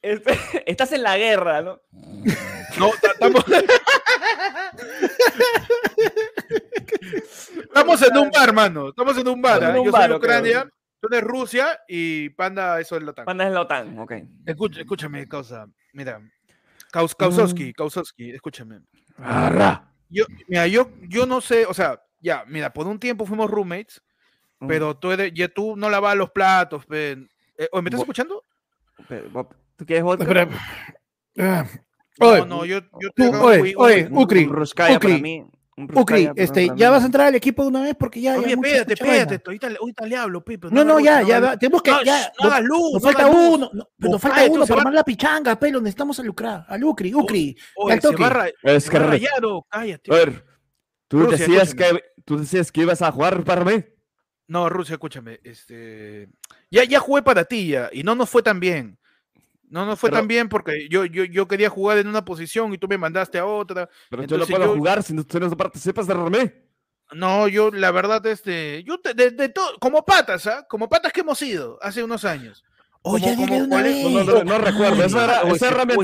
este, Estás en la guerra, ¿no? No, ta- estamos. Estamos en un bar, mano. Estamos en un bar. Un Yo bar, soy Ucrania, tú eres Rusia y Panda, eso es la OTAN. Panda es la OTAN, ok. Escucha- escúchame, causa. Mira. Kaus, Kausowski, Kausowski, escúchame. Yo, mira, yo, yo no sé, o sea, ya, mira, por un tiempo fuimos roommates, Mm. pero tú, eres, ya tú no lavabas los platos, pe. Eh, oye, ¿Me estás Bo- escuchando? Pero, ¿Tú quieres vodka? No, no, yo, yo tú, te oye, oye, Ucri, Ucri, para- este, ya vas a entrar al equipo de una vez porque ya. ya Oye, espérate, espérate, ahorita, ahorita le hablo, Pepe. No, no, ya, ya, va, tenemos que. no, ya, no hagas luz, nos no falta uno, no, pero O nos falta uno para va- armar la pichanga, pelo, necesitamos al Lucra, al Ucri, Ucri. Oye, al se toque. va a Es que a oh, cállate. A ver, tú Rusia, decías escúchame. que tú decías que ibas a jugar para mí. No, Rusia, escúchame. Este, ya, ya jugué para ti ya, y no nos fue tan bien. No nos fue Pero- tan bien porque yo, yo, yo quería jugar en una posición y tú me mandaste a otra. Pero yo no Entonces puedo yo- jugar si no- tú no participas de mí. No, yo la verdad, este, yo te- de, de todo, como patas, ¿ah? Como patas que hemos ido hace unos años. Oye, una es- vez. No, no, no, no recuerdo. Eso era, Oye, oye, realmente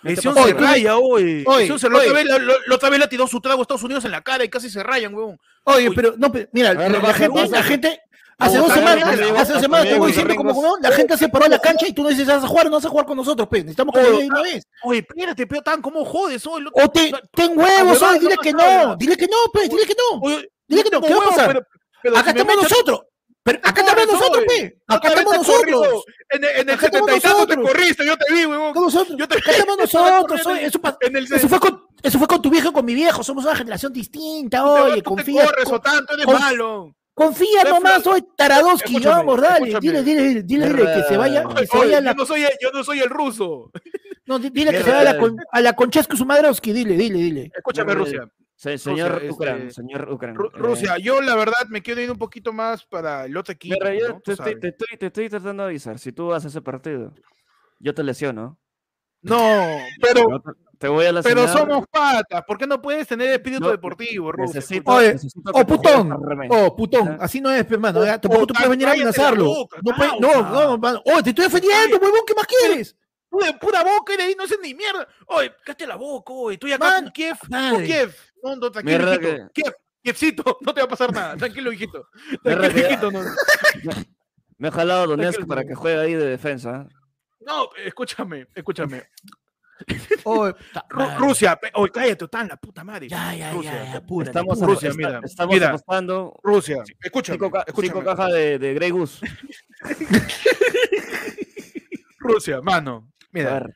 Mente Ese pasado. se raya, hoy. se- la, otra vez, la, la- la otra vez le tiró su trago a Estados Unidos en la cara y casi se rayan, huevón. Oye, Oye. pero no, pero, mira, ver, la, baja, gente, la gente, hace No, dos semanas, hace dos semanas te voy diciendo como huevón, la gente se paró en la cancha y tú no dices, ¿vas a jugar o no vas a jugar con nosotros? Pues, necesitamos que de una vez. Oye, espérate, pero tan, ¿cómo jodes hoy? O te, no, ten huevos, oye, dile no que no, dile que no, pues, dile que no. Dile que no, ¿qué va a pasar? Acá estamos nosotros. Pero acá estamos nosotros, pe. Acá Otra vez estamos nosotros. En, el- en el Acá estamos 70 y tanto te corriste, yo te vi, huevón. Acá. Yo te Acá estamos nosotros. Eso, eso fue con, eso fue con tu viejo y con mi viejo. Somos una generación distinta, oye. Tú te Confía. corres o tanto, eres malo. Confía Te nomás, oye, Taradowski. Escúchame, Vamos, dale. Dile, dile, dile, dile, dile que se vaya. Que se Oye, vaya yo, no soy, el- yo no soy el ruso. no, di- dile que se vaya a la, con, a la Conchescu Sumadrowski. Dile, dile, dile. Escúchame, Rusia. Sí, señor Rusia, Ucran, este, señor Ucran. Ru- eh, Rusia, yo la verdad me quiero ir un poquito más para el otro equipo. te, estoy, sabes. te, estoy, te estoy tratando de avisar. Si tú vas a ese partido, yo te lesiono. No, pero, te, voy a lesionar. pero somos patas. ¿Por qué no puedes tener espíritu No, deportivo, Rusia? Necesito, Oye, necesito Oh, que putón. Oh, putón. Así no es, hermano. Oh, Tampoco oh, tú puedes venir a la amenazarlo. boca, No, no, no. Oh, te estoy defendiendo, huevón. ¿Qué más quieres? Tú de pura boca eres ahí, no sé ni mierda. Oye, cállate la boca, oye. Estoy acá Mano, con Kiev. Con Kiev. No, no, tranquilo, hijito. Kiev, Kievcito, no te va a pasar nada. Tranquilo, hijito. Tranquilo, que- hijito. No, Me he jalado Donetsk para que juegue ahí de defensa. ¿eh? no escúchame, escúchame. Oh. Rusia, oye, cállate, tan la puta madre. Ya, ya, Rusia, ya, ya, apúrate, Estamos. Rusia, esta- mira, estamos mira. apostando Rusia, escúchame, cinco, ca- cinco cajas de, de Grey Goose. Rusia, mano. Mira,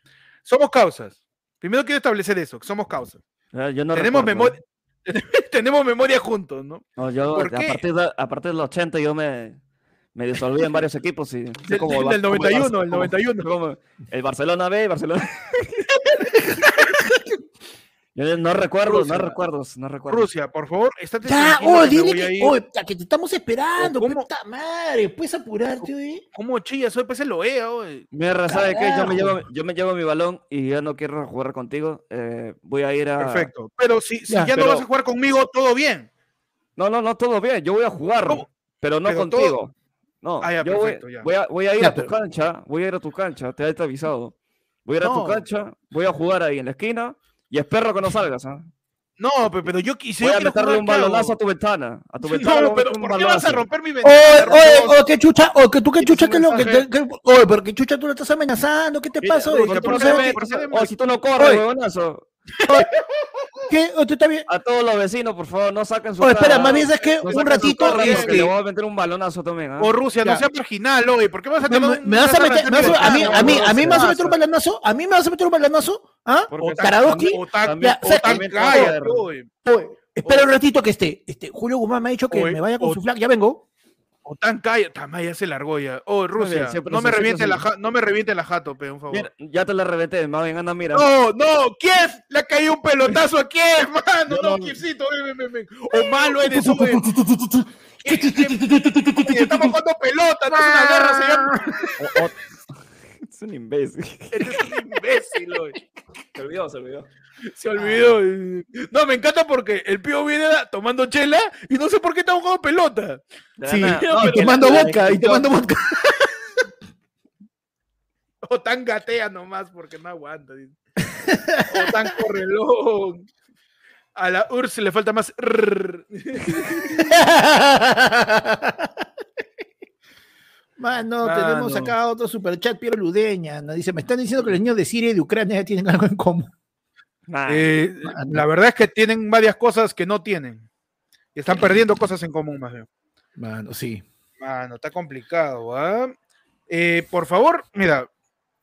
somos causas. Primero quiero establecer eso, que somos causas. eh, yo no tenemos, recuerdo. memoria, tenemos memoria juntos, ¿no? No, yo ¿Por a partir, de, a partir del 80 yo me, me disolví en varios equipos. Y, Del- como el del Bar- como el 91, Barce- el como- 91. como el Barcelona B, Barcelona. yo no recuerdo, Rusia. no recuerdo, no recuerdo. Rusia, por favor, estate Ya, oh, dile que, oh, que te estamos esperando, ¿Cómo? puta madre, puedes apurarte, oye. ¿Cómo chilla? Soy pues el OEA, oye. Mierda, ¿sabe qué? Yo me, llevo, yo me llevo mi balón y ya no quiero jugar contigo. eh, voy a ir a. Perfecto. Pero si, si Ya, ya, no vas a jugar conmigo, todo bien. No, no, no, todo bien. Yo voy a jugar, ¿Cómo? pero no Pero todo- contigo. No, Ah, ya, yo voy- perfecto, ya. voy, a, voy a ir Ya, a tu pero- cancha, voy a ir a tu cancha, te he avisado. Voy a ir a No. tu cancha, voy a jugar ahí en la esquina y espero que no salgas. ¿ah? No, pe- pero yo quise. Voy a meterle un balonazo a tu ventana. A tu ventana. No, voy a pero ¿por qué vas a romper mi Oye, ventana? oye, Rusia? oye, qué chucha, oye, que tú qué ¿Tienes chucha, que lo que, que- que- oye, pero qué chucha tú le estás amenazando, ¿qué te pasa? oye? ¿Qué tú tú no no si tú no corres, Oye. huevonazo. A todos los vecinos, por favor, no saquen su Oye, espera, cara. más bien es que No un ratito, cara, este, le voy a meter un balonazo también. ¿ah? O Rusia, Ya. no sea marginal, oye. ¿Por qué vas a me, tener me- vas a meter, me vas a, a mí, a mí, a mí me vas a meter un balonazo, a mí me vas a meter un balonazo, ¿ah? O espera un ratito que esté, este, Julio Guzmán me ha dicho que me vaya con su flag, ya vengo. O tan cállate. Tamay ya se largó ya. Oh, bien, Rusia. siempre No me reviente la ja- no me reviente la jato, pe, un favor. Mira, ya te la reventé, más bien anda, mira. No, no, Kiev, le ha caído un pelotazo a Kiev, mano. No, no- Kievcito, ven, ven, ven. O malo eres, oye. Kiev, Kiev, oye, Estamos jugando pelota, no es una guerra, señor. Es un imbécil. Este es un imbécil, oye. Se olvidó, se olvidó. Se olvidó. No, me encanta porque el pío viene tomando chela y no sé por qué está jugando pelota. La Sí, y No, te que mando la- vodka, y te mando vodka. O tan gatea nomás porque no aguanta. O tan correlón. A la URSS le falta más. Mano, Mano. tenemos acá otro superchat, Piero Ludeña. Nos dice, me están diciendo que los niños de Siria y de Ucrania ya tienen algo en común. Nah, Eh, la verdad es que tienen varias cosas que no tienen. Y están perdiendo cosas en común, más bien. Mano, sí. Mano, está complicado, ¿ah? Eh, por favor, mira,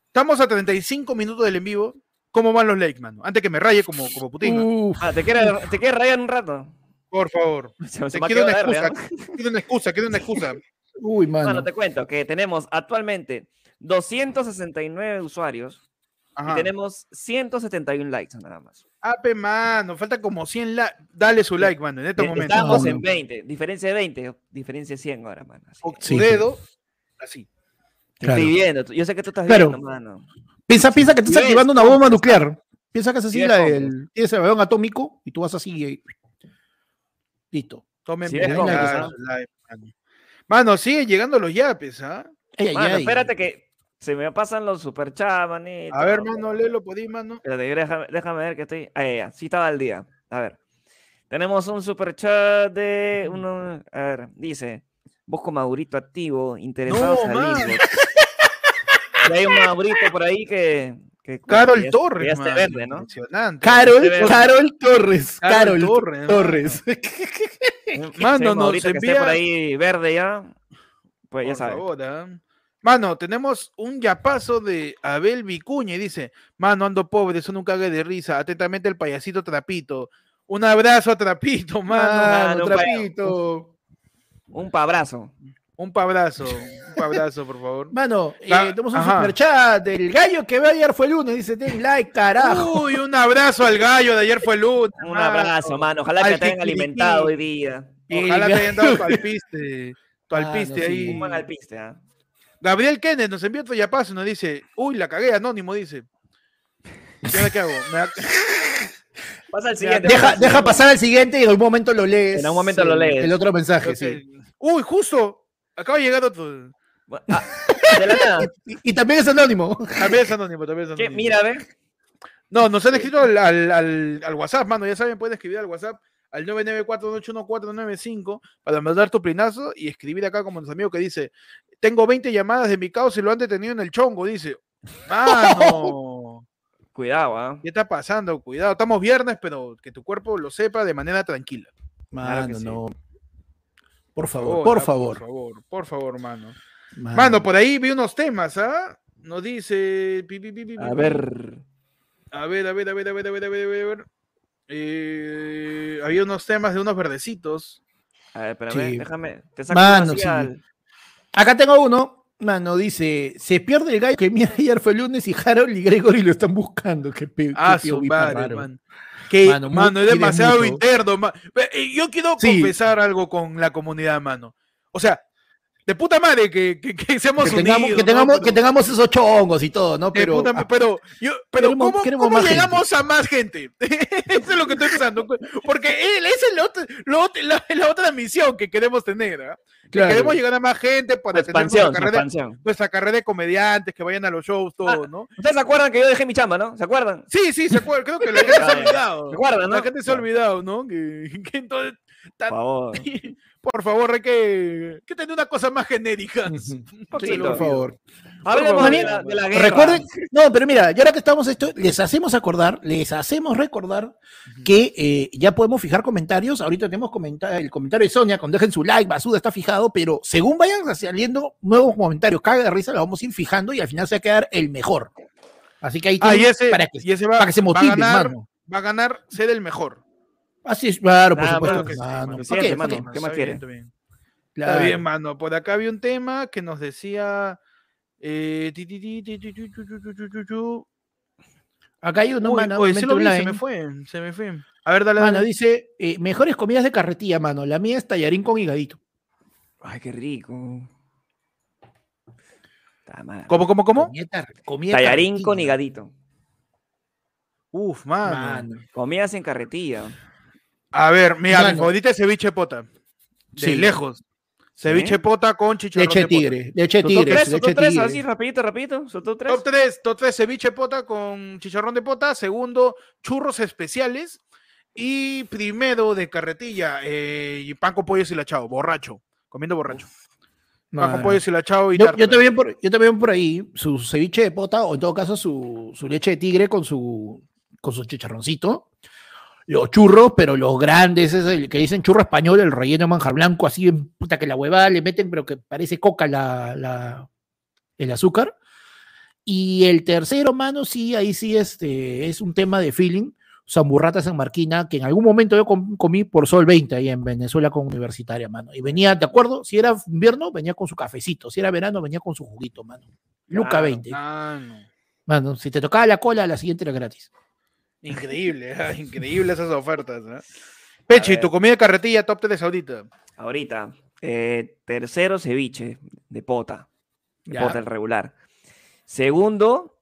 estamos a 35 minutos del en vivo. cómo van los likes, mano. Antes que me raye como, como Putin. Ah, ¿te quieres, ¿te quieres rayar un rato? Por favor. Se, se Te me ha quiero una quedado excusa. verde. Quiero una excusa, quiero una excusa. uy, mano. Bueno, te cuento que tenemos actualmente 269 usuarios Ajá. y tenemos 171 likes nada más. Ape, mano, falta como 100 likes. Dale su like, mano, en este Eh, momento. Estamos en no. 20, diferencia de 20, diferencia de 100 ahora, mano. así O tu dedo, así. te Claro. Estoy viendo, yo sé que tú estás Claro. viendo, mano. Piensa, piensa que te estás activando una bomba nuclear. Piensa que es así la del. Tienes el avión atómico y tú vas así. y- Listo. Tomen Sí, ¿no? su like, mano. Mano, sigue llegando los yapes, ¿ah? Ay. espérate que se me pasan los superchats, manito. A ver, mano, léelo, podí, mano. Espérate, déjame, déjame ver que estoy. Ah, ya, ya, sí estaba al día. A ver. Tenemos un superchat de uno. A ver, dice. Bosco Maurito activo, interesado No, salir. mano. Y hay un Maurito por ahí que. que que Carol ya- Torres, que ya mano. verde, ¿no? Impresionante. Carol, Este- Carol Torres. Carol Carol Torres, Torres. Mano, un nos Maurito que esté por envía- ahí verde ya. Pues ya Por sabes. favor, ¿ah? Mano, tenemos un yapazo de Abel Vicuña y dice, mano, ando pobre, eso nunca haga de risa. Atentamente el payasito Trapito. Un abrazo a Trapito, mano. Mano, un pa- trapito. Un pabrazo. Un pabrazo, un pabrazo, por favor. Mano, eh, Ah, tenemos un ajá. superchat del gallo que ve ayer fue el lunes. Dice, den like, carajo. Uy, un abrazo al gallo de ayer fue el lunes. Un abrazo, mano. Ojalá Al que te hayan alimentado hoy día. Ojalá El te hayan dado tu alpiste. Tu alpiste sí. ahí. Un buen alpiste, ¿ah? Gabriel Kenneth nos envió otro yapazo y nos dice, uy, la cagué, anónimo, dice. ¿Y ahora qué hago? Me Pasa al siguiente. Deja, pasar al siguiente y en algún momento lo lees. En algún momento lo lees. El otro mensaje, sí. Uy, justo. Acaba de llegar otro. Ah, de la nada. Y, y también es anónimo. También es anónimo, también es ¿Qué? anónimo. Mira, a ver. No, nos han escrito al, al, al- al WhatsApp, mano. Ya saben, pueden escribir al WhatsApp al 994-81495 para mandar tu plinazo y escribir acá como nuestro amigo que dice: Tengo 20 llamadas de mi caos y lo han detenido en el chongo. Dice: Mano, Cuidado, ¿ah? ¿qué está pasando? Cuidado, estamos viernes, pero que tu cuerpo lo sepa de manera tranquila. Claro Mano, sí. no. Por Por favor, ah, por favor. Por favor, por favor, mano. Mano. Mano, por ahí vi unos temas, ¿ah? Nos dice. pi, pi, pi, pi, A pi, ver. A ver, a ver, a ver, a ver, a ver, a ver, a ver, a ver. Eh, había unos temas de unos verdecitos. A ver, espérame, Sí. déjame. Te saco Mano, sí. Acá tengo uno. Mano, dice, se pierde el gallo que mira ayer fue el lunes y Harold y Gregory lo están buscando. Qué, pe- Ah, qué su madre, man. Que, Mano, mano, es demasiado mucho. interno. eh, Yo quiero Sí. confesar algo con la comunidad, mano. O sea, de puta madre que, que, que seamos Que tengamos, unidos, que, ¿no? tengamos, que Pero- tengamos esos chongos y todo, ¿no? Pero, puta ah, pero, yo, pero queremos- ¿cómo, queremos cómo gente. llegamos a más gente? Eso es lo que estoy pensando. Porque él, esa es la otra, la, la otra misión que queremos tener. ¿ah? Que. Queremos llegar a más gente para tener Expansión, nuestra carrera, expansión. nuestra carrera de comediantes, que vayan a los shows, todo, ¿no? ¿Ustedes se acuerdan que yo dejé mi chamba, no? ¿Se acuerdan? Sí, sí, se acuerda, creo que la gente se ha Ah, olvidado. ¿Se acuerdan, no? La gente se ha olvidado, ¿no? Que, que Por favor. por favor, hay que, que tener una cosa más genérica. Sí, por favor. Hablemos de la, de la guerra. Recuerden, no, pero mira, ya ahora que estamos esto, les hacemos acordar, les hacemos recordar que eh, ya podemos fijar comentarios. Ahorita tenemos comenta- el comentario de Sonia, cuando dejen su like, Basuda está fijado, pero según vayan saliendo nuevos comentarios, caga de risa, lo vamos a ir fijando y al final se va a quedar el mejor. Así que ahí Ah, y tienen ese, para, que, y ese va, para que se va a motiven, ganar, mano. va a ganar ser el mejor. Así es, claro, por Ah, supuesto. que sí, mano. mano. ¿Pa' Siempre, qué? ¿Pa' mano. qué? ¿Qué más Está quiere? bien, está bien. Claro. Está bien, mano. Por acá había un tema que nos decía. eh, ti, ti, ti. Acá hay uno, Uy, mano, lo vi, se me fue, se me fue. A ver, dale, Mano, dale. dice, eh, mejores comidas de carretilla, mano. La mía es tallarín con higadito. Ay, qué rico. ¿Cómo, cómo, cómo? Comida tar- comida Tallarín carretilla. con higadito. Uf, mano. Mano. Comidas en carretilla. A ver, mira, mi Mano. favorita es ceviche pota. De Sí. lejos. Ceviche pota con chicharrón Leche de de pota. tigre, leche de ¿Su top tigre, tres? ¿Su leche tres? tigre. Así, rapidito, rapidito. ¿Su top tres? Top 3, top 3, ceviche pota con chicharrón de pota. Segundo, churros especiales. Y primero de carretilla, eh, y pan con pollo silachado, borracho. Comiendo borracho. Pan con pollo silachado y Yo, yo también por, yo también por ahí, su ceviche de pota, o en todo caso su, su leche de tigre con su, con su chicharroncito. Los churros, pero los grandes, es el que dicen churro español, el relleno de manjar blanco, así en puta que la huevada le meten, pero que parece coca la, la- el azúcar. Y el tercero, mano, sí, ahí sí este, es un tema de feeling. Zamburrata San Marquina, que en algún momento yo com- comí por Sol 20 ahí en Venezuela con Universitaria, mano. Y venía, ¿de acuerdo? Si era invierno, venía con su cafecito. Si era verano, venía con su juguito, mano. Luca Claro, 20. Mano, Mano, si te tocaba la cola, la siguiente era gratis. Increíble, ah, increíble esas ofertas. ¿ah? Pechi, tu comida de carretilla top 3 ahorita. Ahorita, eh, tercero, ceviche de pota. De Ya. pota el regular. Segundo,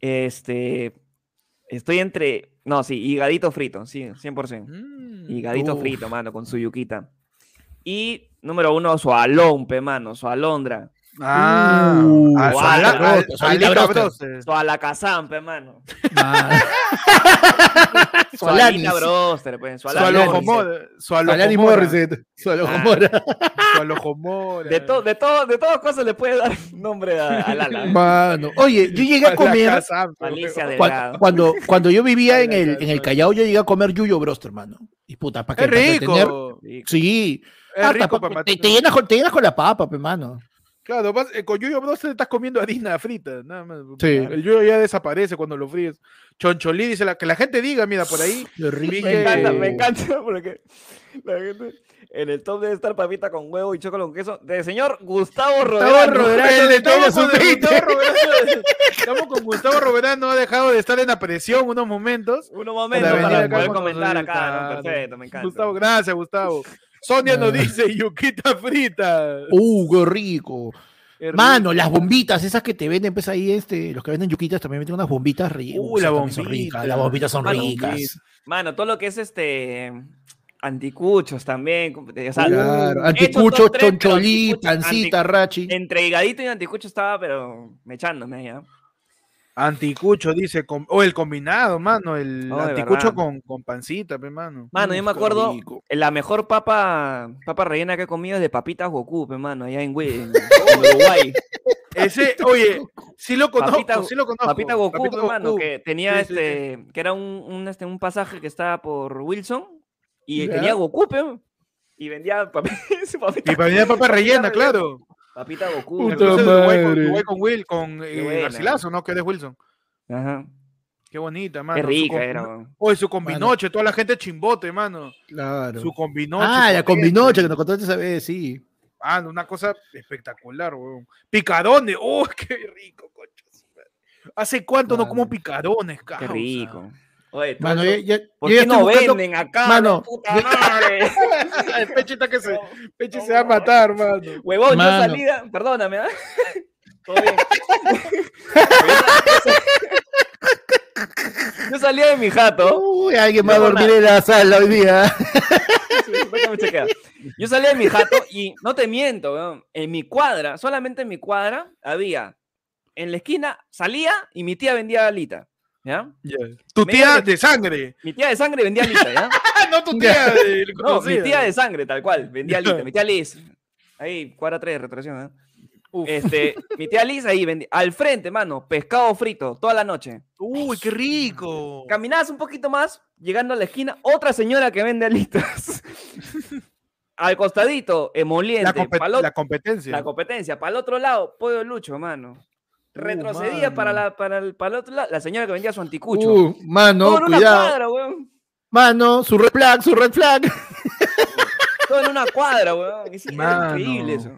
este, estoy entre, no, sí, higadito frito, sí, 100%. Mm, Higadito uf. frito, mano, con su yuquita. Y número uno, su alón, pe, mano, su alondra. Ah, Uh, a- broster, al- solita alita broster. broster. Su alacazán, pe, mano. Mano. Su alita Alanis. broster, pe, su Su alita Alanis. alojomora. Su Alanis alojomora. Morissette. Su Ah. alojomora. Su alojomora. De, to- de, todo, de todas cosas le puede dar nombre a- al ala. Mano. Oye, yo llegué a La comer. casa, pero- Alicia Cua- Delgado. Cuando, cuando yo vivía en el, en el. Callao, yo llegué a comer yuyo broster, hermano. Y puta, ¿para qué? Rico. Sí. Es rico tapa- para te, matar. te llenas con, te llenas con la papa, pe, mano. Claro, vas, eh, con yuyo broster estás comiendo harina frita, nada más. Sí. El yuyo ya desaparece cuando lo fríes. Choncholí dice la, que la gente diga, mira, por ahí. Me encanta, me encanta porque la gente en el top debe estar papita con huevo y chocolate con queso del señor Gustavo de Estamos Tela con Sub-20. Gustavo Roberano. Estamos con Gustavo Roberano, no ha dejado de estar en la presión unos momentos. Unos momentos Para para, poder comentar acá. Perfecto, me encanta. Gustavo, gracias, Gustavo. Sonia nos Ah. dice yuquita frita. Uh, qué rico. Mano, las bombitas, esas que te venden, pues ahí, este, los que venden yuquitas también venden unas bombitas rellenas. Uy, la Son bombita. ricas, las bombitas son Mano, ricas. Mano, todo lo que es este anticuchos también. como- O sea, Claro, he hecho anticucho, top tres, pero choncholí, pancita, rachi. Entre higadito y anticucho estaba, pero me echándome ya. Anticucho dice, o el combinado, mano, el anticucho con, con pancita, pe, mano. Mano, yo me acuerdo, rico. la mejor papa, papa rellena que he comido es de papitas Goku, pe, mano, allá en, en- en Uruguay. Ese, oye, sí lo conozco, Papita- sí lo conozco. Papita Goku, Papita mano, que tenía Sí, sí, este, que era un, un, este, un pasaje que estaba por Wilson y Ya. tenía Goku, pe, y vendía su papita, Y venir papa rellena. claro. Papita Goku. Entonces, madre. Uruguay con Will, con Qué eh. Garcilaso, ¿no? Que eres Wilson. Ajá. Qué bonita, mano. Qué rica era. weón. Oye, su combinoche, toda la gente chimbote, mano. Claro. Su combinoche. Ah, su la combinoche que nos contaste esa vez, sí. Ah, una cosa espectacular, weón. Picarones, oh, qué rico, conchas. ¿Hace cuánto no como Mano. picarones, Qué causa? rico. Oye, Mano, ¿por yo qué no buscando- venden acá? Mano, puta madre? El Pechita que se, Pechi se va a matar, mano. Huevón, yo Mano. salía, perdóname, ¿ah? Todo bien. yo salía de mi jato. Uy, alguien va a Yo, dormir en la sala hoy día. Yo salía de mi jato y no te miento, weón, en mi cuadra, solamente en mi cuadra, había en la esquina, salía y mi tía vendía alita. ¿Ya? Tu Me tía de sangre. Mi tía de sangre vendía alita, ¿ya? No tu tía de No, mi tía de sangre, tal cual, vendía alita. Mi tía Liz. Ahí, cuadra 3 de retracción, ¿eh? Uf. Este, mi tía Liz ahí vendía. Al frente, mano, pescado frito, toda la noche. Uy, qué rico. Caminabas un poquito más, llegando a la esquina, otra señora que vende alitas. Al costadito, emoliente. La, compet- la competencia. la competencia. Para el otro lado, pollo lucho, mano. Retrocedía para, la, para, el, para el otro lado, la señora que vendía su anticucho. Uh, mano, Todo en una cuidado. cuadra, weón. Mano, su red flag, su red flag. Todo en una cuadra, weón. Mano. increíble eso.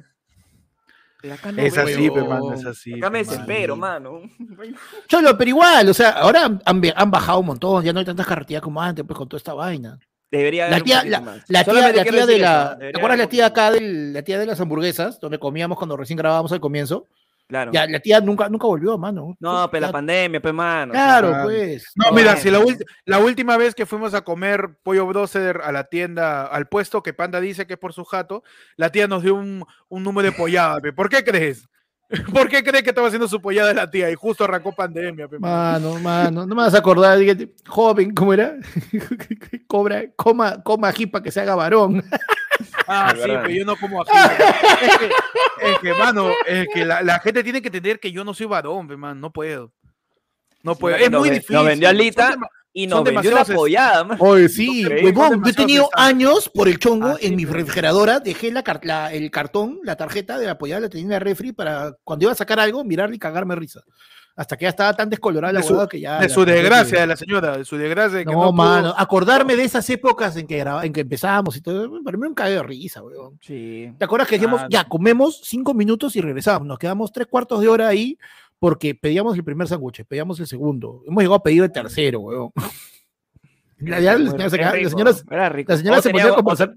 Pero no, es así, pe, weón. mano, es así. Acá me desespero, mano. Cholo, pero igual, o sea, ahora han, bajado un montón, ya no hay tantas carretillas como antes, pues con toda esta vaina. Debería La haber un tía, la, más. la tía, la tía de la. eso, ¿Te acuerdas la tía acá del, la tía de las hamburguesas, donde comíamos cuando recién grabábamos al comienzo? Claro. Ya, la tía nunca, nunca volvió, mano. No, pero la Ya- pandemia, pe, mano. Claro, Claro. pues. No, No, mira, bueno. si la, la última vez que fuimos a comer pollo broster a la tienda, al puesto que Panda dice que es por su jato, la tía nos dio un, un número de pollada. pe. ¿Por qué crees? ¿Por qué crees que estaba haciendo su pollada la tía? Y justo arrancó pandemia. pe, mano. Mano, mano, no me vas a acordar, dígate, joven, ¿cómo era? Cobra, coma, coma para que se haga varón. Ah, Es sí, verdad. pero yo no como ají. es, que, es que, mano, es que la, la gente tiene que entender que yo no soy varón, man, no puedo. No puedo. Es nos muy nos difícil. vendió Son alita, Y Son nos vendió es- pollada, man. Oye, sí, huevón, yo he tenido años por el chongo Ah, sí, en mi pero- refrigeradora, dejé la, la- el cartón, la tarjeta de la pollada, la tenía en la refri para cuando iba a sacar algo, mirarla y cagarme risa. Hasta que ya estaba tan descolorada la su- que ya. De la su desgracia de la señora, de su desgracia de que No, no, pudo- mano, acordarme de esas épocas en que, graba- en que empezábamos y todo, para mí un cague de risa, weón. Sí. ¿Te acuerdas que Claro. ya, comemos cinco minutos y regresamos? Nos quedamos tres cuartos de hora ahí porque pedíamos el primer sándwich, pedíamos el segundo. Hemos llegado a pedir el tercero, weón. Ya, ya la señora la señora, la señora se ponía teníamos- conversar.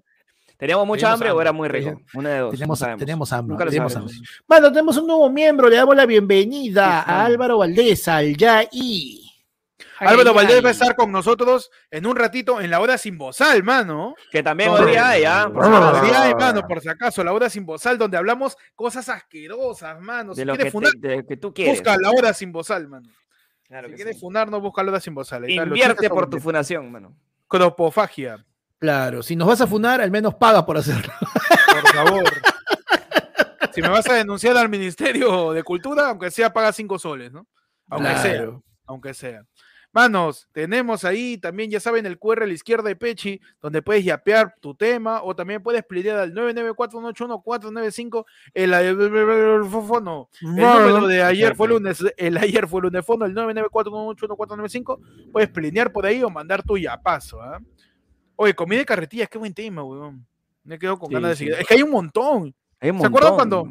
¿Teníamos mucha Teníamos hambre, o era muy rico? Una de dos. no sabemos. teníamos hambre. Nunca sabremos. hambre. Bueno, tenemos un nuevo miembro, le damos la bienvenida Sí, a. Álvaro Valdés, al ya y. Álvaro Valdés va a estar con nosotros en un ratito en la hora sin bozal, mano. Que también hoy día hay, ¿ah? no, Por no, si no, acaso. no, Podría, no. hermano, por si acaso, la hora sin bozal, donde hablamos cosas asquerosas, mano. Si De lo que, quieres te- funar, de lo que tú quieres. busca la hora sin bozal, mano. Claro si quieres sí. funar, no busca la hora sin bozal. Ahí Invierte por tu fundación, mano. Cropofagia, Claro, si nos vas a funar, al menos paga por hacerlo. por favor. si me vas a denunciar al Ministerio de Cultura, aunque sea, paga cinco soles, ¿no? Aunque sea. Aunque sea. Manos, tenemos ahí también, ya saben, el QR a la izquierda de Pechi, donde puedes yapear tu tema o también puedes pelear al 994-181-495. El, el, el-. El número de ayer fue lunes, el ayer fue lunes fono, el 994-181-495. Puedes plinear por ahí o mandar tu yapazo. ¿ah? Oye, comida de carretillas, qué buen tema, weón. Me quedo con Sí, ganas de sí. seguir. Es que hay un montón. Hay un ¿Se acuerdan cuando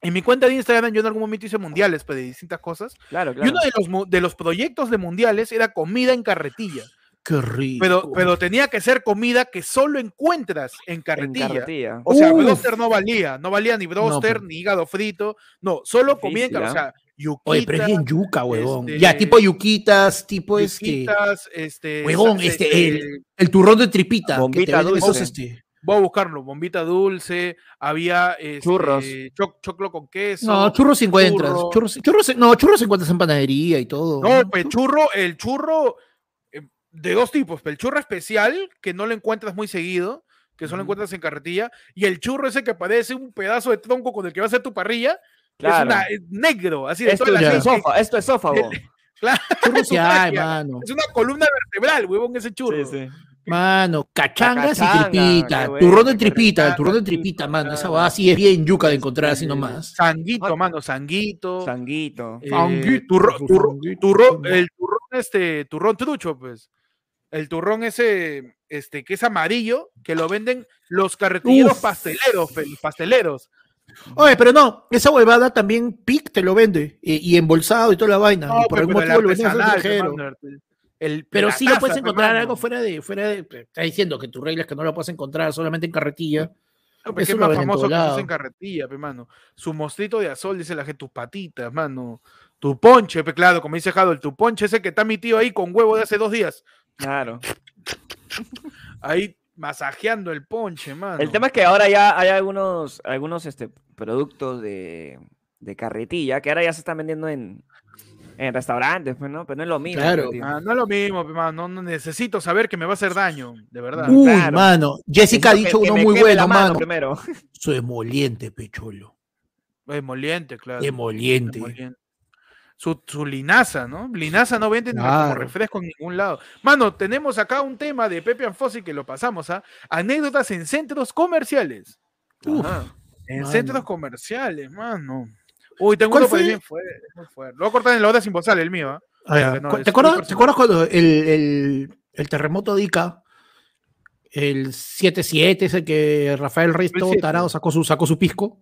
en mi cuenta de Instagram yo en algún momento hice mundiales pues, de distintas cosas? Claro, Y claro. uno de los, de los proyectos de mundiales era comida en carretilla. Qué rico. Pero, pero tenía que ser comida que solo encuentras en En carretilla. carretilla. O sea, Uf. broster no valía. No valía ni broster, pero- ni hígado frito. No, solo comida en carretilla. O ¿ah? sea, yuquita, Oye, pero es bien yuca, huevón. este- Ya, tipo yuquitas, tipo este. yuquitas, este, Huevón, sa- este, el- El turrón de tripita. que te Bombita venden esos, dulce. este. Voy a buscarlo. Bombita dulce, había este, Churros. choc- choclo con queso. No, churros encuentras. churro. Churros, churros, no, churros encuentras en panadería y todo. No, pues churro, el churro eh, de dos tipos, el churro especial, que no lo encuentras muy seguido, que solo encuentras en carretilla, y el churro ese que parece un pedazo de tronco con el que va a ser tu parrilla, que es, Claro. una, es negro, así de Esto, toda la es esto es esófago. Claro, hay, tráquea. mano. es una columna vertebral, huevón, ese churro. Sí, sí. Mano, cachangas cachanga, y tripita. bueno, turrón de tripita, el turrón de tripita, mano. Esa Claro. va así es bien yuca de encontrar así nomás. Sanguito, Ah. mano, sanguito. Sanguito. eh, Sanguito, turro- turro- turro- el turrón, este, turrón trucho, pues. El turrón ese, este, que es amarillo, que lo venden los carretilleros Uf. pasteleros, los pasteleros. Oye, pero no, esa huevada también PIC te lo vende. Y, y embolsado y toda la vaina. No, y por pe, algún pero motivo lo extranjero. el- sí lo taza, puedes pe, encontrar algo fuera de, fuera de. Está diciendo que tu regla es que no lo puedes encontrar solamente en carretilla. No, que es lo más famoso que en carretilla, pe, mano. Su mostrito de azul, dice la gente, tus patitas, mano. Tu ponche, pe, claro, como dice Jado, el tu ponche ese que está mi tío ahí con huevo de hace dos días. Claro. Ahí masajeando el ponche, mano. El tema es que ahora ya hay algunos, algunos este, productos de, de carretilla que ahora ya se están vendiendo en, en restaurantes, pues, ¿no? Pero no es lo mismo. Claro. pues. Ah, no es lo mismo, pe, mano. No, no necesito saber que me va a hacer daño, de verdad. Uy, claro. mano. Jessica ha dicho que- uno muy bueno, mano mano. Primero. Su emoliente, pecholo. Emoliente, claro. Emoliente. Emoliente. Su, su linaza, ¿no? Linaza no vende ni como Claro. refresco en ningún lado. Mano, tenemos acá un tema de Pepe Anfosi que lo pasamos a anécdotas en centros comerciales. Uf. En mano. centros comerciales, mano. Uy, tengo ¿Cuál uno fue? bien fuerte, muy fuerte. Lo voy a cortar en la hora sin bozal, el mío. ¿ah? Ah, ya. Porque no, ¿Cu- es ¿Te, acuerdas, ¿Te acuerdas cuando el, el- el terremoto de Ica, el 7-7, ese que Rafael 7. tarado sacó su, sacó su pisco?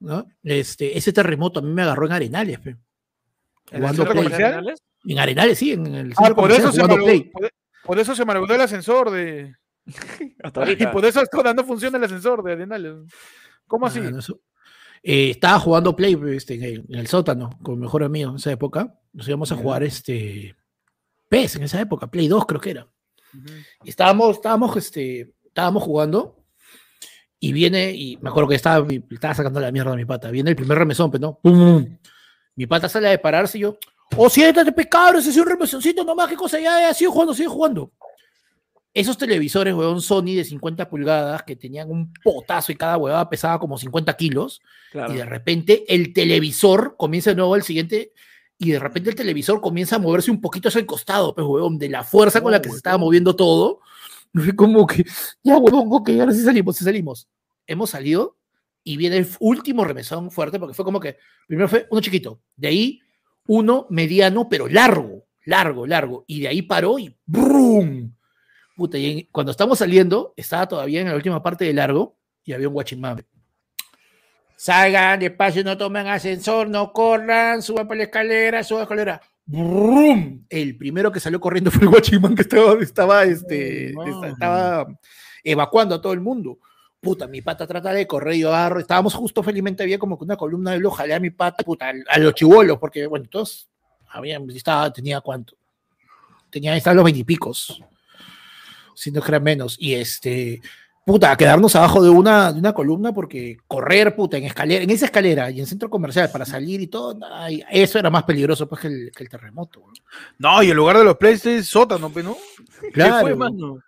¿No? Este, ese terremoto a mí me agarró en Arenales. ¿En el centro comercial? En Arenales, sí, en el Ah, centro por eso, se malogró, Play. por, por eso se malogró el ascensor de. Hasta Y por eso está dando función el ascensor de Arenales. ¿Cómo así? Ah, no, eso- Eh, estaba jugando Play este, en, el, en el sótano con mi mejor amigo en esa época. Nos íbamos a jugar este PES en esa época, Play 2 creo que era. Y estábamos, estábamos, este, estábamos jugando y viene, y me acuerdo que estaba, estaba sacando la mierda a mi pata. Viene el primer remesón, pues, ¿no? ¡Pum! Mi pata sale a dispararse y yo, ¡Oh, siéntate, pecado! Ese es un remesoncito nomás, qué cosa, ya, ya, sigue jugando, sigue jugando. Esos televisores, weón, Sony de 50 pulgadas que tenían un potazo y cada huevada pesaba como 50 kilos. Claro. Y de repente el televisor comienza de nuevo el siguiente. Y de repente el televisor comienza a moverse un poquito hacia el costado, pues, huevón, de la fuerza con la que se estaba moviendo todo. Fue como que, ya, huevón, ok, ahora sí salimos, sí salimos. Hemos salido y viene el último remesón fuerte, porque fue como que, primero fue uno chiquito, de ahí Uno mediano, pero largo, largo, largo. Y de ahí paró y ¡brum! Puta, y cuando estamos saliendo, estaba todavía en la última parte de largo y había un guachimán. Salgan despacio, no tomen ascensor, no corran, suban por la escalera, suban la escalera. ¡Brum! El primero que salió corriendo fue el guachimán que estaba, estaba, este, estaba evacuando a todo el mundo. Puta, mi pata trata de correr, yo agarro, estábamos justo felizmente, había como que una columna de lo jalé a mi pata, puta, a los chivolos, porque bueno, todos habían, estaba, tenía cuánto, tenía, estaban los veintipicos, si no era menos, y este, puta, a quedarnos abajo de una, de una columna, porque correr, puta, en escalera, en esa escalera y en centro comercial para salir y todo, ay, eso era más peligroso pues que el, que el terremoto. No, y el lugar de los plays es sótano, pe, ¿no? ¿Qué Claro, fue, mano?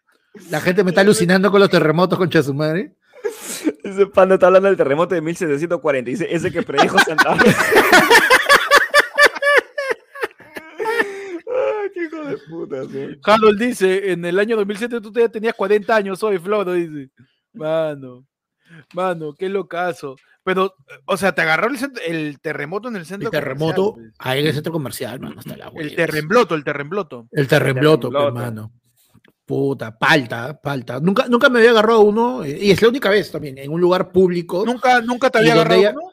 la gente me está alucinando con los terremotos, concha de su madre. Ese panda está hablando del terremoto de 1746, ese que predijo Santa Fe. Ay, qué hijo de puta, sí. Harold dice, en el año 2007 tú ya tenías 40 años, soy Floro, dice. Mano, mano, qué locazo. Pero, o sea, te agarró el, el terremoto en el centro El terremoto, comercial, pues. ahí en el centro comercial, mano, hasta la El terrembloto, el terrembloto. El terremoto, terremoto. hermano. Puta, palta, palta. Nunca, nunca me había agarrado uno, eh, y es la única vez también, en un lugar público, Nunca, nunca te ¿Y había agarrado ella- uno?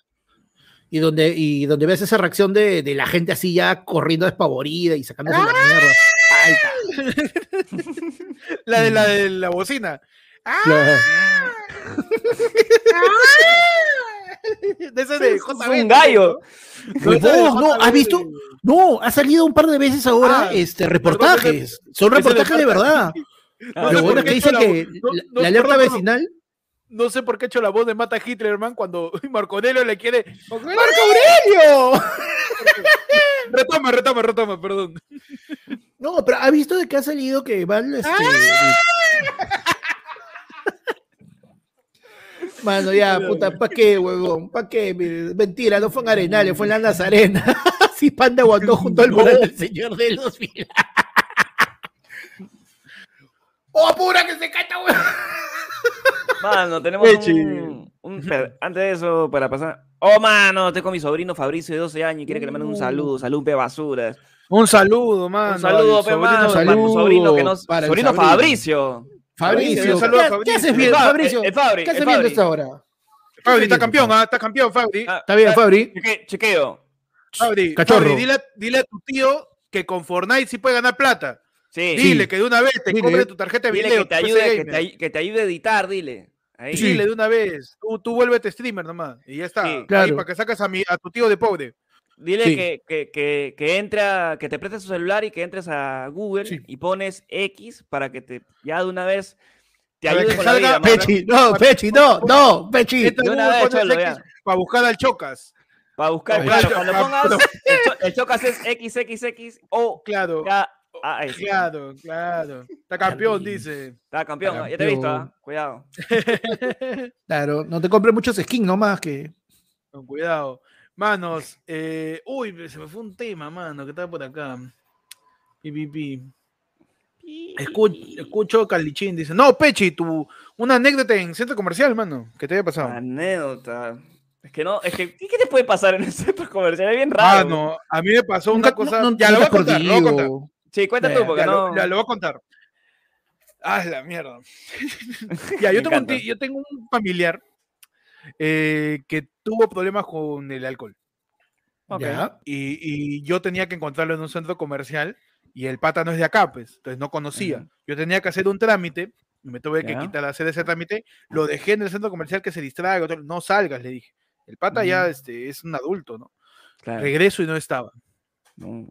y donde, y donde ves esa reacción de, de la gente así ya corriendo despavorida y sacándose la mierda. Palta. La de la de la bocina. Claro. De ese de Es JB, un gallo. ¿no? De Huevón, no, ¿has visto? No, ha salido un par de veces ahora Ah, este, reportajes. Son reportajes de verdad. Ah, Lo bueno es que dicen la que no- la, no- la alerta perdón, perdón. vecinal. No sé por qué he hecho la voz de Mata Hitler, hermano, cuando Marco Aurelio le quiere. ¡Marco Aurelio! Retoma, retoma, retoma, perdón. No, pero ha visto de que ha salido que van este. Mano, ya, puta, ¿pa' qué, huevón? ¿Pa' qué? Mentira, no fue en Arenales, fue en la Nazarena. Así Panda aguantó junto al mural del Señor de los Milagros. ¡Oh, apura que se cata, huevón! Mano, tenemos un, Antes de eso, para pasar. Oh, mano, estoy con mi sobrino Fabricio de 12 años y quiere que le manden un saludo. Salud, pe basura. Un saludo, mano. Un saludo, al pe sobrino mano, de- para tu sobrino que saludo nos. para Sobrino sobrino. Fabricio. Fabricio, un saludo a ¿qué, Fabricio. ¿qué haces Fa- Fabricio? el- el Fabri, ¿Qué haces viendo esta hora? Fabri, está campeón, ah, está campeón, Fabri. Ah, Está bien, ah, Fabri. cheque- chequeo. Fabri, Cachorro. Fabri, dile, a- dile a tu tío que con Fortnite sí puede ganar plata. Sí. Dile que de una vez te Dile. compre tu tarjeta de Dile video. que te ayude, que te, que te ayude a editar, dile. Ahí. Sí, Dile de una vez. Tú, tú vuélvete streamer nomás. Y ya está. Sí. Ahí Claro. para que saques a, mi, a tu tío de pobre. Dile Sí. que, que, que, que entre a- que te prestes su celular y que entres a Google Sí. y pones X para que te ya de una vez te Para ayude que con la vida. Pechi, no, Pechi, no, no, Pechi. Entra De una Google, vez, pones cholo, X ya. para buscar al Chocas. Para buscar, Ay, claro, cuando ah, pongas pero- el, cho- el chocas es XXX o Claro. ya, ah. Claro, claro. Está campeón, dice. Está campeón, ya te he visto. ¿ah? cuidado. Claro, no te compres muchos skins nomás que. Con cuidado. Manos, eh, uy, se me fue un tema, mano, que estaba por acá. Pi, pi, pi. Escucho, escucho Calichín, dice, no, Pechi, tu, una anécdota en centro comercial, mano, que te haya pasado. Anécdota. Es que no, es que, ¿qué, te puede pasar en el centro comercial? Es bien raro. Mano, a mí me pasó una cosa, no- no ya lo voy a contar, lo voy a contar. Sí, cuenta tú, porque Ya, no. lo, ya lo voy a contar. Ah, la mierda. ya, yo tengo, un ti- yo tengo un familiar eh, que tuvo problemas con el alcohol. Ok. Ya. Y, y yo tenía que encontrarlo en un centro comercial y el pata no es de acá, pues, entonces no conocía. Ujú. Yo tenía que hacer un trámite, y me tuve que quitar hacer ese trámite, lo dejé en el centro comercial que se distraiga, otro- no salgas, le dije. El pata ya este, es un adulto, ¿no? Claro. Regreso y no estaba. No.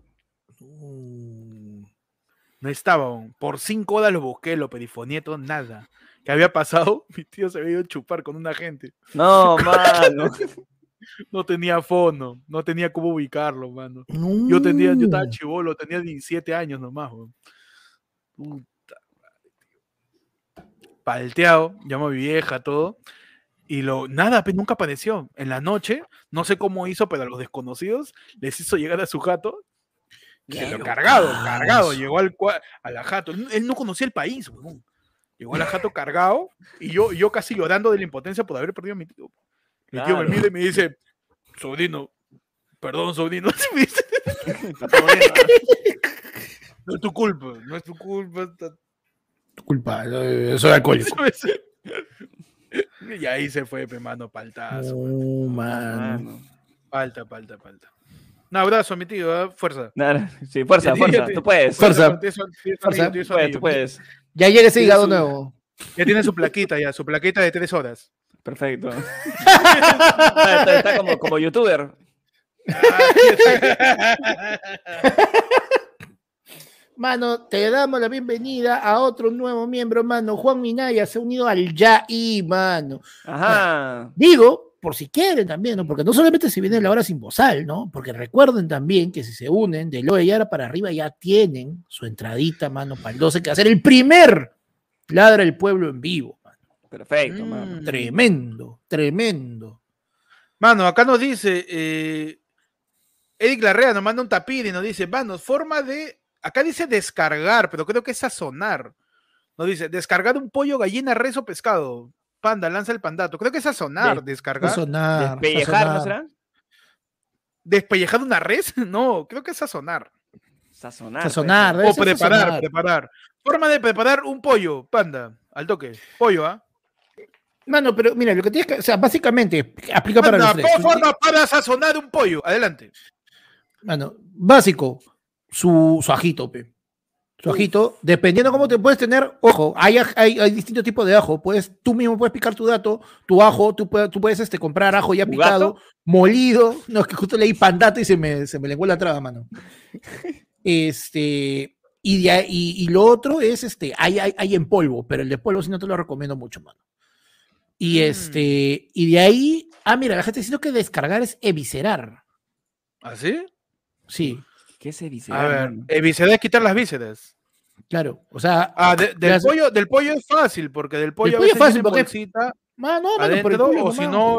No estaba. Por cinco horas lo busqué, lo perifoneé, todo, nada. ¿Qué había pasado? Mi tío se había ido a chupar con un agente. No, mano. No tenía fono, no tenía cómo ubicarlo, mano. Yo tenía, yo estaba chivolo, tenía 17 años nomás, weón. Puta madre, tío. Palteado, llamo a mi vieja, todo. Y lo, nada, pues nunca apareció. En la noche, no sé cómo hizo, pero a los desconocidos les hizo llegar a su jato. que lo cargado, cargado. Llegó al, a la jato. Él, él no conocía el país, weón. Llegó a la jato cargado y yo, yo casi llorando de la impotencia por haber perdido a mi tío. Mi tío me mira y me dice, sobrino, Perdón, sobrino. ¿no? Es tu culpa, no es tu culpa. Tu culpa, eh, soy alcohólico. Y ahí se fue, mano, paltazo. No, mano. Mano. Palta, palta, palta. Un abrazo, mi tío, ¿eh? fuerza. Sí, fuerza, fuerza. Tú puedes. Fuerza. Fuerza. tú puedes. Ya llega ese hígado su- nuevo. Ya tiene su plaquita, ya, su plaquita de tres horas. Perfecto. está, está- está como, como youtuber. Mano, te damos la bienvenida a otro nuevo miembro, mano. Juan Minaya se ha unido al YAI, mano. Ajá. Digo, por si quieren también, ¿no? Porque no solamente se viene la hora sin bozal, ¿no? Porque recuerden también que si se unen de Loe y Ara para arriba ya tienen su entradita, mano, para el 12, que va a ser el primer Ladra el Pueblo en vivo. mano. Perfecto, Mm. mano. Tremendo, tremendo. Mano, acá nos dice, eh, Eric Larrea nos manda un tapir y nos dice, mano, forma de, acá dice descargar, pero creo que es sazonar. Nos dice, descargar un pollo, gallina, res o pescado. Panda, lanza el pandato. Creo que es sazonar, De- descargar. Sazonar, Despellejar, ¿no será? ¿Despellejar una res? No, creo que es sazonar. Sazonar. Sazonar, O preparar, sazonar. preparar. Forma de preparar un pollo, panda, al toque. Pollo, ¿ah? Mano, pero mira, lo que tienes que, o sea, básicamente aplica para los Panda, tres. ¿cómo forma para sazonar un pollo? Adelante. Mano, básico, su, su ajito, pe. Su ajito, dependiendo cómo te puedes tener, ojo, hay, hay, hay distintos tipos de ajo. Puedes, tú mismo puedes picar tu dato, tu ajo, tú puedes, tú puedes este, comprar ajo ya ¿Tu picado, gato? molido. No, es que justo leí pandato y se me, se me lenguó la traba, mano. Este, y, de ahí- y, y lo otro es, este, hay, hay, hay en polvo, pero el de polvo sí no te lo recomiendo mucho, mano. Y Mm. este, y de ahí, ah, mira, la gente diciendo que descargar es eviscerar. ¿Así? Sí, ¿Qué se dice? A ver, vísceras es quitar las vísceras. Claro. O sea, Ah, de- del, pollo, del pollo es fácil, porque del pollo, a pollo es veces fácil, viene porque- bolsita ma, no, mano, por el adentro, pollo o si no,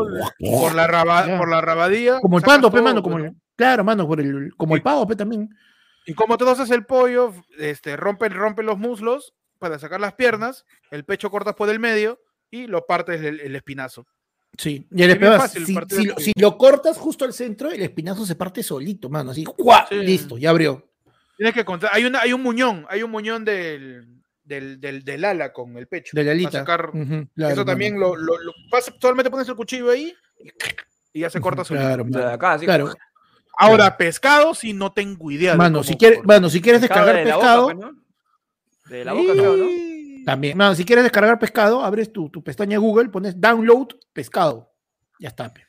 por la, raba- Ya. por la rabadía. Como el pando, pe, mano, como el, claro, mano, por el, como el Sí. pavo, pe, también. Y como tú haces el pollo, este, rompe, rompe los muslos para sacar las piernas, el pecho cortas por el medio y lo partes el, el espinazo. Sí, y el Es espinazo, fácil si, si el si lo cortas justo al centro, el espinazo se parte solito, mano, así, ¡guau! Sí. listo, ya abrió. Tienes que contar, hay, una, hay un muñón, hay un muñón del, del, del, del ala con el pecho. De la para alita. sacar- claro, eso también lo, lo, lo- solamente pones el cuchillo ahí y ya se corta solito. Claro, De acá. Claro. Ahora, pescado, si no tengo idea. de Mano, si quieres, mano, si quieres descargar de pescado, pues. De la boca, creo, ¿no? También, mano, si quieres descargar pescado, abres tu, tu pestaña Google, pones download pescado. Ya está, pe.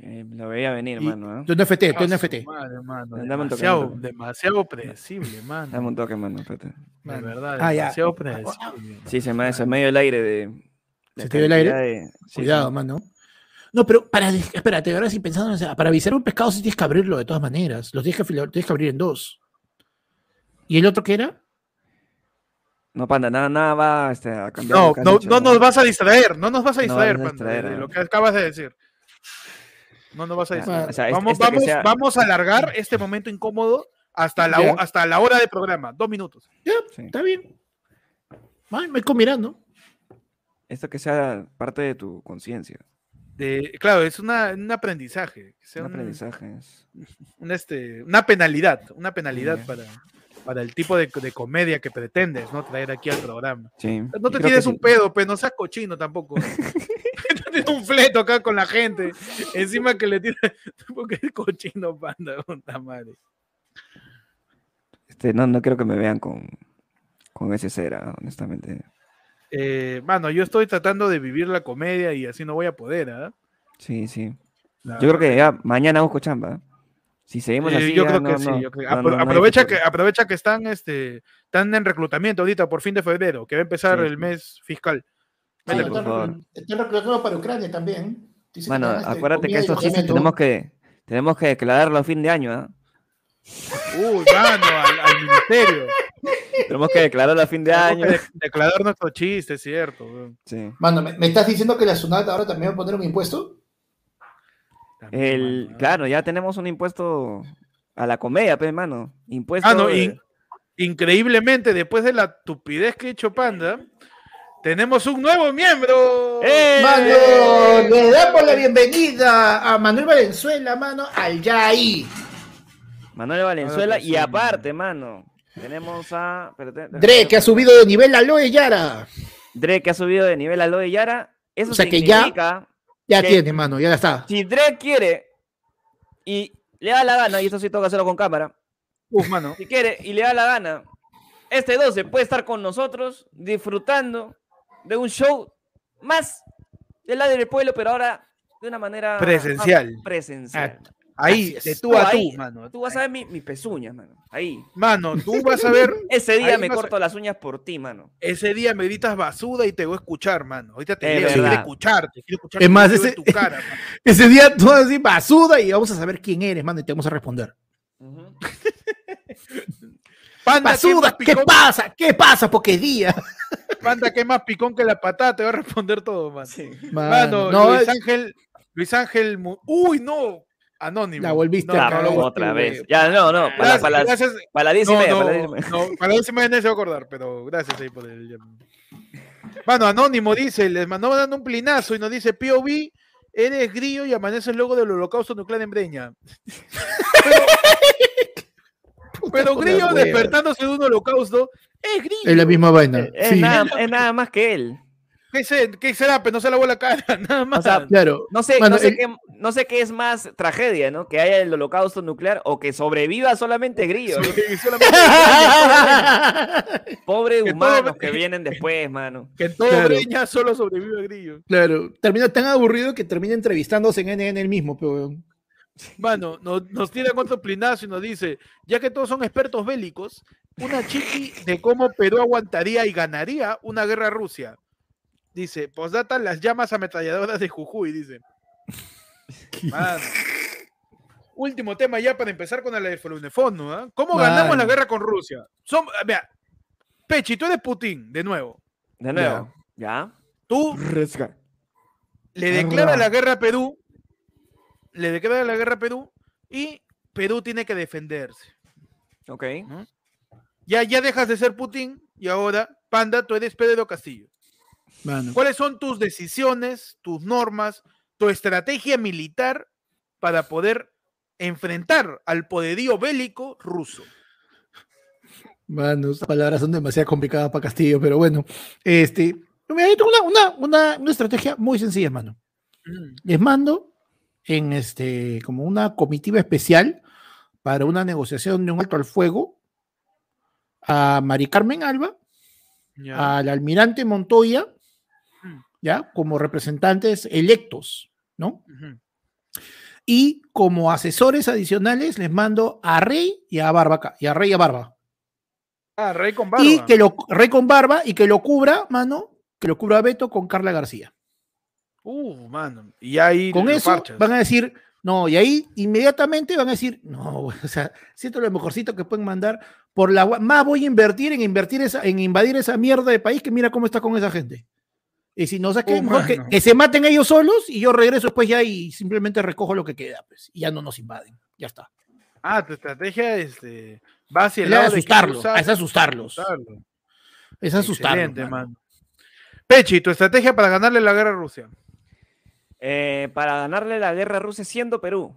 Eh, lo veía venir, Y- mano. ¿eh? Tu NFT, tu NFT. madre, mano, demasiado, dame un toque. demasiado predecible, mano. Dame un toque, mano. espérate. De verdad, Ah, ya. demasiado predecible. Sí, se me, se me dio el aire de. la ¿Se te dio el aire? de- Cuidado, sí. mano. No, pero para, espérate, ahora sí pensando, o sea, para avisar un pescado sí tienes que abrirlo de todas maneras. Los tienes que, tienes que abrir en dos. ¿Y el otro qué era? No, panda, nada, nada va este, a cambiar. No, lo no, dicho, no nos vas a distraer, no nos vas a No distraer, vas a panda, distraer, de, de ¿no? lo que acabas de decir. No nos vas a Ya, distraer. o sea, este- vamos, este vamos, sea- vamos a alargar este momento incómodo hasta la, Ya. hasta la hora de programa, dos minutos. Sí. Está bien. Ay, me mirando. Esto que sea parte de tu conciencia. De, claro, es una, un aprendizaje, que sea Un un- aprendizaje. es- un, este, una penalidad, una penalidad Ya. para, para el tipo de, de comedia que pretendes ¿no? traer aquí al programa. Sí. No te creo tienes un sí. pedo, pero no seas cochino tampoco. no tienes un fleto acá con la gente. Encima que le tienes. Porque es cochino, panda, puta madre. Este, no, no quiero que me vean con, con ese cera, honestamente. Eh, mano, yo estoy tratando de vivir la comedia y así no voy a poder, ¿ah? Sí, sí. La Yo creo que ya mañana busco chamba. ¿Eh? Si seguimos Eh, así. yo ya creo no- que sí. no- yo creo- no- apro- no- no hay aprovecha, que, aprovecha que están, este, están en reclutamiento ahorita por fin de febrero, que va a empezar Sí, el mes fiscal. Sí, Métele. por favor. Están reclutando para Ucrania también. Que dan, este, acuérdate que estos chistes tenemos que, tenemos que declararlo a fin de año. ¿ah? Uy, mano, al, al ministerio. Tenemos que declararlo a fin de Tenemos año. de- declarar nuestro chiste, es cierto. Sí. Mano, ¿me, me estás diciendo que la SUNAT ahora también va a poner un impuesto? El, mano, claro, ya tenemos un impuesto a la comedia, pues, mano. Impuesto. Ah, no, de- in- increíblemente, después de la tupidez que ha hecho Panda, tenemos un nuevo miembro. ¡Eh! Mano, le damos la bienvenida a Manuel Valenzuela, mano, al Yai. Manuel Valenzuela. Y aparte, mano, tenemos a. Dre, que ha subido de nivel a Loe Yara. Dre, que ha subido de nivel a lo de Yara. Eso O sea que ya- significa Ya tiene, mano, ya está. si Dre quiere y le da la gana, y esto sí tengo que hacerlo con cámara, Uf, mano. si quiere y le da la gana, este 12 puede estar con nosotros disfrutando de un show más del lado del pueblo, pero ahora de una manera Presencial. presencial. Ahí, de tú a ahí, tú, mano. Tú vas a ver mi, mi pezuña, mano. Ahí. Mano, tú vas a ver. Ese día me a- corto las uñas por ti, mano. Ese día me gritas basuda y te voy a escuchar, mano. Ahorita te Es quiero verdad. escucharte. Quiero escuchar Es más, tu ese- tu cara, mano. Ese día tú vas a decir basuda y vamos a saber quién eres, mano, y te vamos a responder. Panda, ¿qué Basuda, ¿qué pasa? ¿Qué pasa? Porque es día. Panda, ¿qué más picón que la patada? Te va a responder todo, mano. Mano, Mano, no, Luis es- Ángel, Luis Ángel, uy, no, anónimo. La volviste No, a Ya, no, cagar. no, otra vez. Ya, no, no. Para, Gracias, para las, gracias. para 10 y No, media. no, para las 10 y media. no, para la se va a acordar, pero gracias ahí por el. Mano, Anónimo dice, les mandó dando un plinazo y nos dice, POV, eres grillo y amanece el logo del holocausto nuclear en Breña. Pero, grillo despertándose de un holocausto, es grillo. Es la misma vaina. Es, sí. nada, es nada más que él. ¿Qué, se- qué será? Pero no se lavó la cara, nada más. O sea, Claro. No sé, Mano, no, sé el- qué, no sé qué es más tragedia, ¿no? Que haya el holocausto nuclear o que sobreviva solamente Grillo. ¿no? Que solamente- Pobres Que todo- humanos que vienen después, mano. que todo Claro. Breña solo sobrevive Grillo. Claro. Termina tan aburrido que termina entrevistándose en NN el mismo, pero. Mano, nos, nos tira otro plinazo y nos dice, ya que todos son expertos bélicos, una chiqui de cómo Perú aguantaría y ganaría una guerra a Rusia. Dice, posdata las llamas ametralladoras de Jujuy, dice. Mano. Último tema ya para empezar con el Fono, ¿ah? ¿Cómo ganamos la guerra con Rusia? Som- vea, Pechi, tú eres Putin, de nuevo. De nuevo. ¿Ya? Tú le declara la guerra a Perú, le declara la guerra a Perú y Perú tiene que defenderse. Ok. Ya, ya dejas de ser Putin y ahora, Panda, tú eres Pedro Castillo. Mano. ¿Cuáles son tus decisiones, tus normas, tu estrategia militar para poder enfrentar al poderío bélico ruso? Mano, esas palabras son demasiado complicadas para Castillo, pero bueno. Este. Una, una, una, una estrategia muy sencilla, hermano. Les mando en este, como una comitiva especial para una negociación de un alto al fuego a Mari Carmen Alba, Ya. al almirante Montoya, Mm. Ya, como representantes electos, ¿no? Y como asesores adicionales les mando a Rey y a Barba, y a Rey y a Barba. Ah, Rey con barba. Y que lo, Rey con Barba y que lo cubra, mano, que lo cubra Beto con Carla García. Uh, mano. Y ahí Con eso van a decir, no, y ahí inmediatamente van a decir, no, o sea, siento lo mejorcito que pueden mandar por la más voy a invertir en invertir esa, en invadir esa mierda de país que mira cómo está con esa gente. Y si no, sea, que, Oh, mejor que, se maten ellos solos y yo regreso después ya y simplemente recojo lo que queda, pues, y ya no nos invaden. Ya está. Ah, tu estrategia este, va hacia el lado de asustarlos, es asustarlos. asustarlo. Es asustarlos. Mano. mano. Pechi, tu estrategia para ganarle la guerra a Rusia. Eh, para ganarle la guerra a Rusia siendo Perú.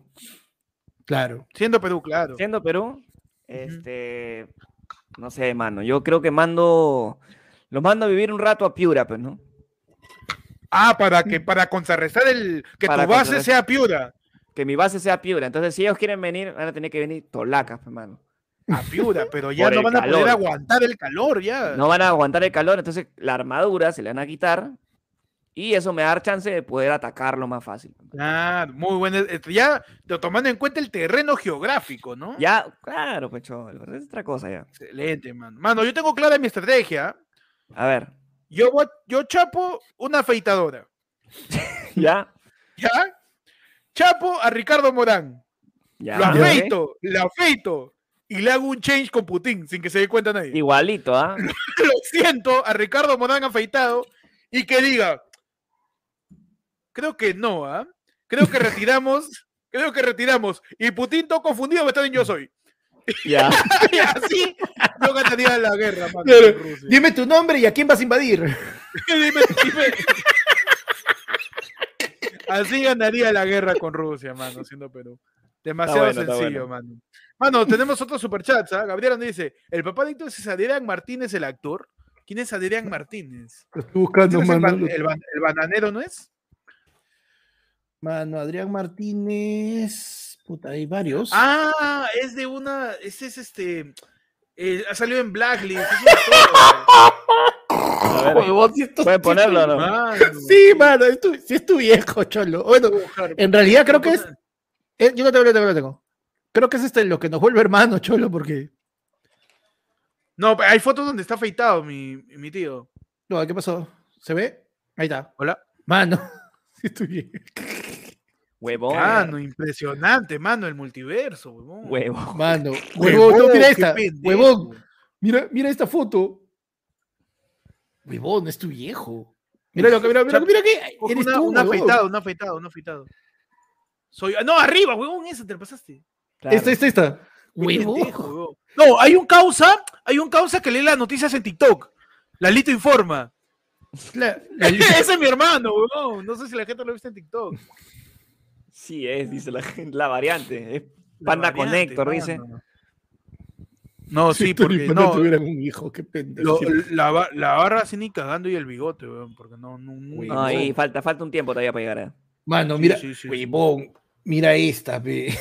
Claro. Siendo Perú, claro. Siendo Perú, este. No sé, mano. Yo creo que mando. Los mando a vivir un rato a Piura, pues, ¿no? Ah, para que para contrarrestar el que Para tu base sea Piura. Que mi base sea Piura. Entonces, si ellos quieren venir, van a tener que venir tolacas, pues, mano. A Piura, pero ya no van a poder aguantar el calor ya. No van a aguantar el calor, entonces la armadura se le van a quitar. Y eso me da chance de poder atacarlo más fácil. Claro, muy bueno. Este, Ya te- tomando en cuenta el terreno geográfico, ¿no? Ya, claro, pues, cholo, es otra cosa ya. Excelente, mano. Mano, yo tengo clara mi estrategia. A ver, Yo, yo chapo una afeitadora. ya, ¿Ya? Chapo a Ricardo Morán. ya. lo afeito, le afeito. Y le hago un change con Putin sin que se dé cuenta nadie. Igualito, ¿ah? Lo siento a Ricardo Morán afeitado y que diga. Creo que no, ¿ah? Creo que retiramos. creo que retiramos. Y Putin todo confundido me está yo soy. Ya. Y así yo ganaría la guerra, mano, Claro. con Rusia. Dime tu nombre y a quién vas a invadir. Dime, dime. Así ganaría la guerra con Rusia, mano, siendo Perú. Demasiado bueno, sencillo, bueno. mano. Mano, tenemos otros superchats, ¿ah? Gabriela nos dice, ¿el papá de Héctor es Adrián Martínez el actor? ¿Quién es Adrián Martínez? Lo estoy buscando, ¿Quién es el, mano. ban- el ban- el bananero no es? Mano, Adrián Martínez. Puta, hay varios. Ah, es de una, ese es este, eh, ha salido en Blacklist. es A ver, Huevón, si esto- ¿Pueden ponerlo o no? mano. Sí, mano, es tu, sí es tu viejo, cholo. Bueno, en realidad creo que es. eh, yo lo tengo, lo tengo, lo tengo. Creo que es este lo que nos vuelve hermano, cholo, porque. No, hay fotos donde está afeitado mi, mi tío. No, ¿qué pasó? ¿Se ve? Ahí está. Hola. Mano. Sí, estoy bien. Huevón. Mano, impresionante, mano, el multiverso, huevón. Huevo. Mano. Huevón, no, mira esta. pendejo. Huevón. Mira, mira esta foto. Huevón, es tu viejo. Mira lo que, mira, mira, mira que eres una, tú, un huevón. afeitado, un afeitado, un afeitado. Soy, no, arriba, huevón, esa te la pasaste. Claro. Esta, esta, esta. Huevón. huevón. No, hay un causa, hay un causa que lee las noticias en TikTok. Lalito informa. La- la- Ese es mi hermano, huevón. No sé si la gente lo ha visto en TikTok. Sí es, dice la gente. La variante. Es La Panda variante, Connector, dice. No, sí, porque no, tuvieran un hijo, qué pendejo. lo- la, ba- la barra así ni cagando y el bigote, weón, porque no, no, no- No, ahí falta, falta un tiempo todavía para llegar a. Mano, mira, sí, mira esta, pe.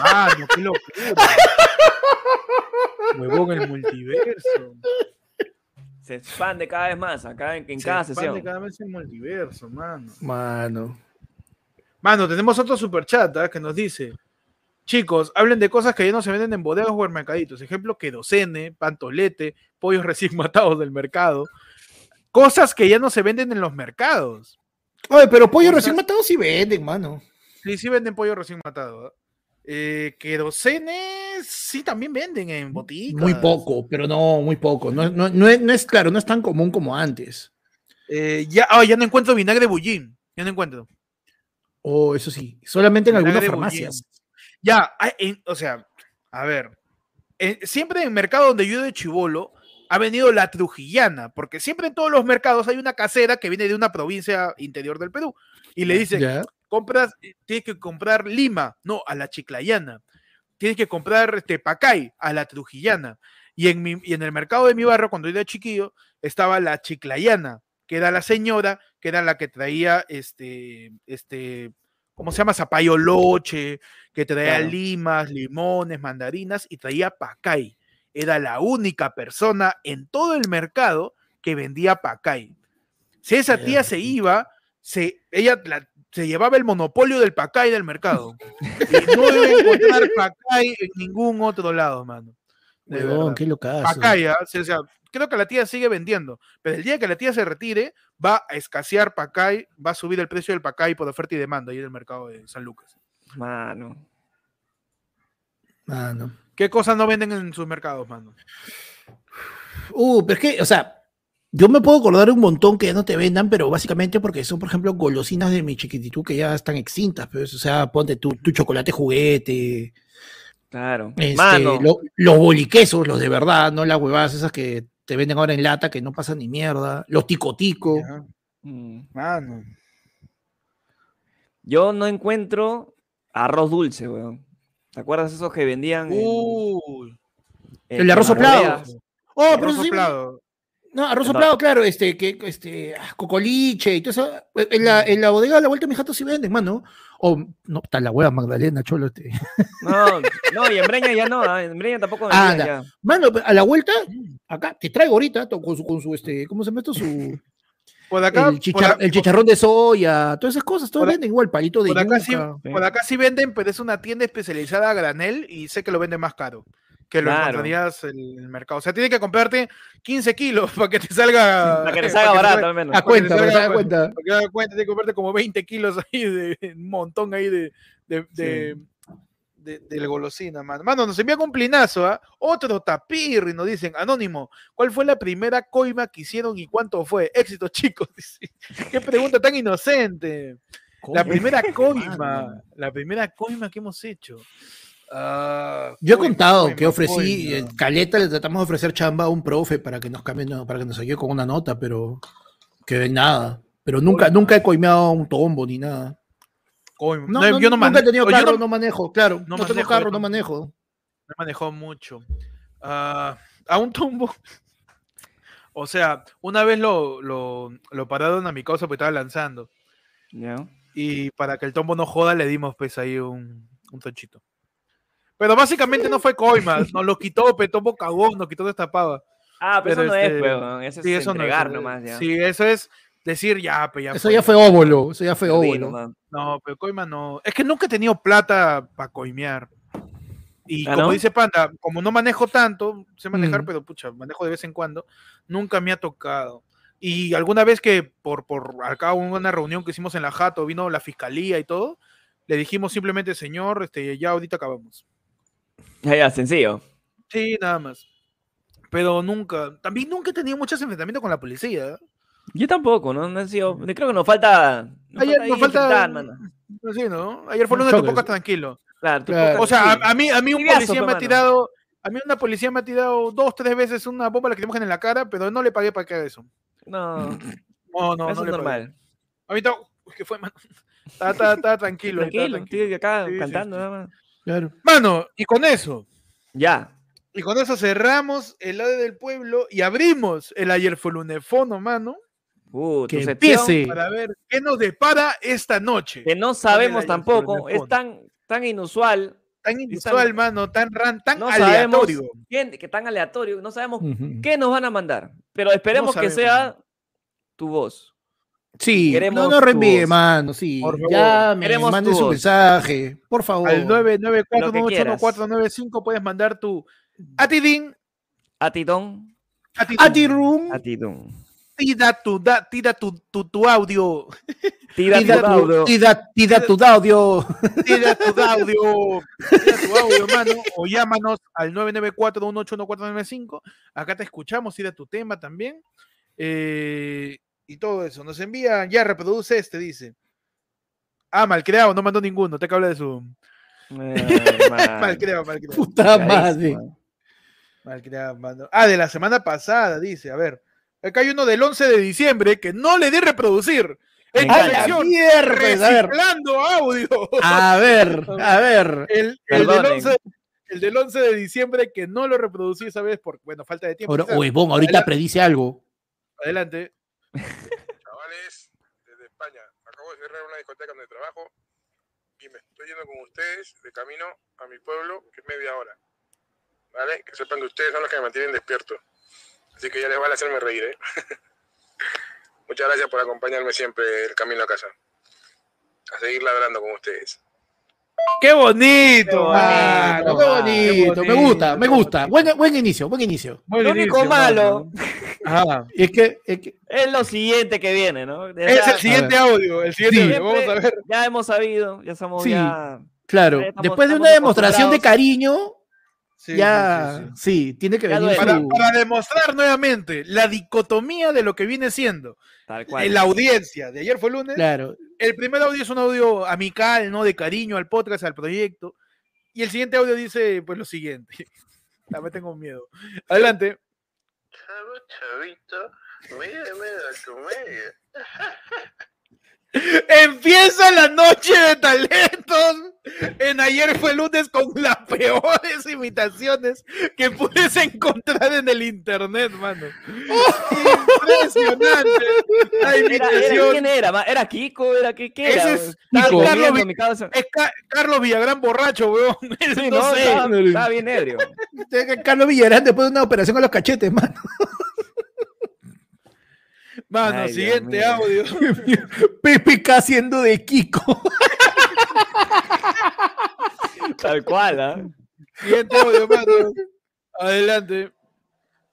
Mano, qué locura. Huevón, el multiverso. Se expande cada vez más, acá en, en Se cada expande sesión. cada vez el multiverso, mano. Mano. Mano, tenemos otro superchat ¿ah? que nos dice: Chicos, hablen de cosas que ya no se venden en bodegas o en mercaditos. Ejemplo, querosene, pantolete, pollos recién matados del mercado. Cosas que ya no se venden en los mercados. Oye, pero pollo recién matado sí venden, mano. Sí, sí venden pollo recién matado. ¿ah? Eh, querosene sí también venden en boticas. Muy poco, pero no, muy poco. No, no, no es, no es claro, no es tan común como antes. Eh, ya, ah, ya no encuentro vinagre bullín. Ya no encuentro. O eso sí, solamente en algunas farmacias. Ya, hay- en- o sea, a ver. siempre en el mercado donde yo de chivolo ha venido la trujillana, porque siempre en todos los mercados hay una casera que viene de una provincia interior del Perú y le dicen, Ya. compras, eh, tienes que comprar lima, no, a la chiclayana. Tienes que comprar este, pacay, a la trujillana. Y en, mi, y en el mercado de mi barrio, cuando yo era chiquillo, estaba la chiclayana, que era la señora, que era la que traía este, este, ¿cómo se llama? Zapallo loche, que traía Claro. limas, limones, mandarinas y traía pacay. Era la única persona en todo el mercado que vendía pacay. Si esa tía se iba, se, ella la- se llevaba el monopolio del pacay del mercado. Y no iba a encontrar pacay en ningún otro lado, mano. De qué locazo. Pacay, ¿ah? O sea, creo que la tía sigue vendiendo, pero el día que la tía se retire, va a escasear pacay, va a subir el precio del pacay por oferta y demanda ahí en el mercado de San Lucas. Mano. Mano. ¿Qué cosas no venden en sus mercados, mano? Uh, pero es que, o sea, yo me puedo acordar un montón que ya no te vendan, pero básicamente porque son, por ejemplo, golosinas de mi chiquititud que ya están extintas. Pues, o sea, ponte tu, tu chocolate juguete, Claro. este, Mano. lo- los boliquesos, los de verdad, no las huevadas esas que te venden ahora en lata que no pasan ni mierda, los ticotico. Ya, Mm. Mano. Yo no encuentro arroz dulce, weón. ¿Te acuerdas esos que vendían? en- Uy. en- El de arroz soplado. Oh, pero arroz eso sí, soplado. No, arroz No. soplado, claro, este, que, este, ah, cocoliche y todo eso. En la, en la bodega a la vuelta de mi jato sí venden, mano. O, no, está la hueva Magdalena, cholo, este. No, no, y en Breña ya no, ah, en Breña tampoco Ah, ya. Mano, a la vuelta, acá, te traigo ahorita con su, con su este, ¿cómo se llama esto? Su, Por acá, el, por chicharrón de soya, todas esas cosas, a- venden igual, palito de por acá, sí, yuca. Sí. por acá sí venden, pero es una tienda especializada a granel y sé que lo venden más caro que lo Claro. encontrarías en el mercado. O sea, tienes que comprarte 15 kilos para que te salga. Para que te salga barato al menos. A cuenta, Para que para que te salga- cuenta. Cuenta, tienes que comprarte como 20 kilos ahí de un montón ahí de, de, de, de- de la golosina, mano. Mano, nos envían un plinazo, ¿ah? Otro tapirri, nos dicen, Anónimo, ¿cuál fue la primera coima que hicieron y cuánto fue? Éxito, chicos. Qué pregunta tan inocente. La primera coima, la primera coima que hemos hecho. Ah, Yo he contado que ofrecí, coima. eh, Caleta le tratamos de ofrecer chamba a un profe para que nos cambie, no, para que nos ayude con una nota, pero que nada. Pero nunca, nunca he coimeado a un tombo ni nada. No, No, no, yo no nunca he tenido carro, no- no, manejo, claro. no No, tengo manejo, carro, no manejo. manejó mucho. Ah, a un tombo. O sea, una vez lo, lo, lo pararon a mi causa porque estaba lanzando. ¿Ya? Y para que el tombo no joda, le dimos pues ahí un, un tonchito. Pero básicamente no fue coima, nos lo quitó, pe tombo cagón, nos quitó destapaba. Ah, pero, Pero eso no este, es, weón. Eso Sí, es eso no entregar es. nomás, ya. Sí, eso es decir ya, pe, ya Eso ya fue óvulo, eso ya fue óvulo. No, pero coima no. Es que nunca he tenido plata para coimear. Y ¿Ah, como no? dice Panda, como no manejo tanto, sé manejar, Mm. pero pucha, manejo de vez en cuando, nunca me ha tocado. Y alguna vez que por, por acá hubo una reunión que hicimos en la Jato, vino la fiscalía y todo, le dijimos simplemente, señor, este, ya ahorita acabamos. Ya, ya, sencillo. Sí, nada más. Pero nunca, también nunca he tenido muchos enfrentamientos con la policía. Yo tampoco, ¿no? no he sido- creo que nos falta. Nos Ayer falta nos falta- mano. Sí, ¿no? Ayer fue No lunes de choques. pocas tranquilo. Claro, Claro. poca- O sea, sí. a, a mí, a mí un policía me ha tirado, a mí una policía me ha tirado dos, tres veces una bomba la que tenemos en la cara, pero no le pagué para que haga eso. No, No, no, eso no es le pagué. normal. A mí ¿qué fue, mano? Está, está, está tranquilo, está Tranquilo, tranquilo. estoy acá Sí, sí, cantando sí. nada más. Claro. Mano, y con eso, Ya. y con eso cerramos el lado del pueblo y abrimos el ayer fue lunefono, mano, Uh, Que empiece. para ver qué nos depara esta noche. Que no sabemos tampoco. Es tan, tan inusual. Tan inusual, mano, tan ran, tan No aleatorio. quién- que tan aleatorio. No sabemos Ujú. qué nos van a mandar. Pero esperemos que sea tu voz. Sí, Queremos no nos reenvíe, mano, sí. Por favor. Queremos mande su voz. mensaje, por favor. Al quieras. 994 puedes mandar tu atidín, Atitón. atidín. Atirum, Atitón. tira tu, da- tira tu, tu, tu audio, Tira tira tu audio. tira, tira tu audio. tira tu audio, tira tu audio, mano, o llámanos al 994-181-495, acá te escuchamos, tira tu tema también, eh, y todo eso, nos envía, ya reproduce este, dice. Ah, malcreado, no mandó ninguno, te que habla de su... Eh. Malcreado, malcreado. Puta madre. man. Malcriado, mano. Ah, de la semana pasada, dice. A ver. Acá hay uno del 11 de diciembre que no le di reproducir. En Me ¡A la encanta. la sección mierda! A ver, reciclando audio. a ver, a ver. El, el del Perdonen. 11, el del 11 de diciembre que no lo reproducí esa vez por, bueno, falta de tiempo. Ahora, huevón, ahorita Adelante. predice algo. Adelante. Chavales, desde España. Acabo de cerrar una discoteca donde trabajo y me estoy yendo con ustedes de camino a mi pueblo, que es media hora. ¿Vale? Que sepan que ustedes son los que me mantienen despierto. Así que ya les vale hacerme reír, ¿eh? Muchas gracias por acompañarme siempre el camino a casa. A seguir ladrando con ustedes. ¡Qué bonito! Ah, mano! qué ah, bonito, qué me gusta, me gusta. Buen, buen inicio, buen inicio. Buen Lo único inicio, malo. Y es que, es que- es lo siguiente que viene, ¿no? Es el siguiente audio, el siguiente Sí. audio. Vamos a ver. Ya hemos sabido, ya somos Sí. ya. claro, estamos- después de estamos una demostración de cariño, Sí, ya, sí, sí, sí. sí, tiene que Ya venir. Para, su- para demostrar nuevamente la dicotomía de lo que viene siendo Tal cual. en la audiencia de ayer fue lunes. Claro, El primer audio es un audio amical, ¿no? De cariño al podcast, al proyecto. Y el siguiente audio dice, pues lo siguiente. Me tengo miedo. Adelante. Chavo, chavito, mírame la comedia. Empieza la noche de talentos. En ayer fue lunes con las peores imitaciones que puedes encontrar en el internet, mano. Impresionante. La Era, era- imitación. ¿Quién era? ¿Era Kiko? ¿Era qué, qué Ese era? es Kiko. Carlos mi casa. Es Ca- Carlos Villagrán borracho, weón. Sí, no, no, sé. estaba, estaba bien ebrio. Carlos Villarán después de una operación a los cachetes, mano. Mano, Ay, siguiente audio. PPK haciendo de Kiko. Tal cual, ¿ah? Siguiente audio, mano. Adelante.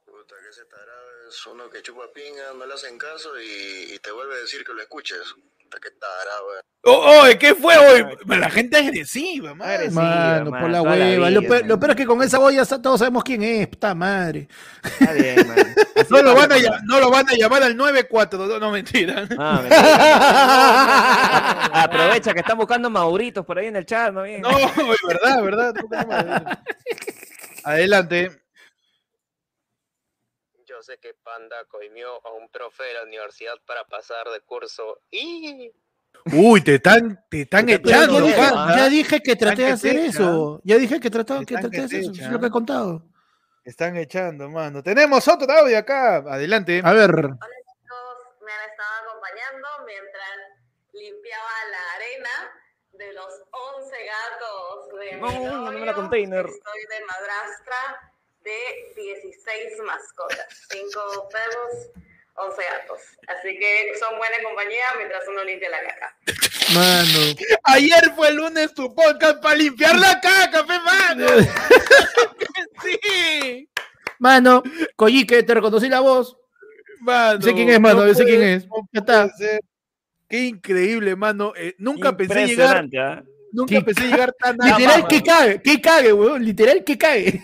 Puta, que ese tarado es uno que chupa pinga, no le hacen caso y, y te vuelve a decir que lo escuches. Puta, qué tarado, weón. Oh, oh, ¿qué fue hoy? La gente agresiva, mano. Agresiva. Mano, man, por la hueva. lo, vida, peor, man. lo peor es que con esa boya sa- todos sabemos quién es, puta madre. Está bien, man. No lo, van a, man. llam- no lo van a llamar al 942, no mentira. Ah, mentira. Aprovecha que están buscando mauritos por ahí en el chat, ¿no? Bien. No, es verdad, verdad. Adelante. Yo sé que Panda coimió a un profe de la universidad para pasar de curso. Y Uy, te están, te están echando, ya dije, que traté de hacer eso. Ya dije que trataba, que traté de hacer te eso. eso es lo que he contado. Están echando, mano. Tenemos otro audio acá. Adelante. A ver. Hola chicos, me han estado acompañando mientras limpiaba la arena de los 11 gatos de mi No, no me la novio. container. Estoy de madrastra de 16 mascotas, 5 perros, 11 gatos. Así que son buena compañía mientras uno limpia la caca. Mano. Ayer fue el lunes tu podcast para limpiar la caca, fe mano. sí. Mano, Coyique, te reconocí la voz. Mano, Sé quién es, mano, no sé quién es. no. Qué increíble, mano. Eh, nunca pensé llegar, Impresionante, ¿ah? Nunca Qué- pensé llegar tan Literal abajo. que cague, que cague, weón. Literal que cague.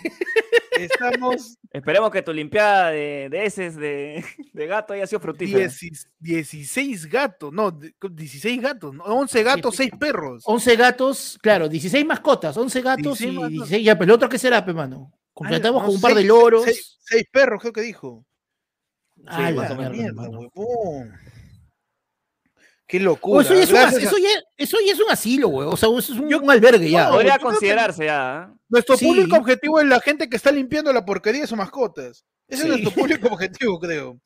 Estamos Esperemos que tu limpiada de, de heces de, de gato haya sido fructífera. 10 16 gatos, no, de- 16 gatos, no, 11 gatos, 6 perros. 11 gatos, claro, 16 mascotas, 11 gatos 16 y mascotas. 16. Ya, pero el otro qué será, pe, mano. Completamos Ah, con no, un par de seis- loros. seis- seis perros, creo que dijo. Ah, más la o menos. mierda, huevón. Qué locura. eso, ya es un, Gracias as- a- eso, ya, eso ya es un asilo, weón. O sea, eso es un, Yo- un albergue ya. Podría considerarse ya. ¿ah? Nuestro Sí. público objetivo es la gente que está limpiando la porquería de sus mascotas. Ese Sí. es nuestro público objetivo, creo.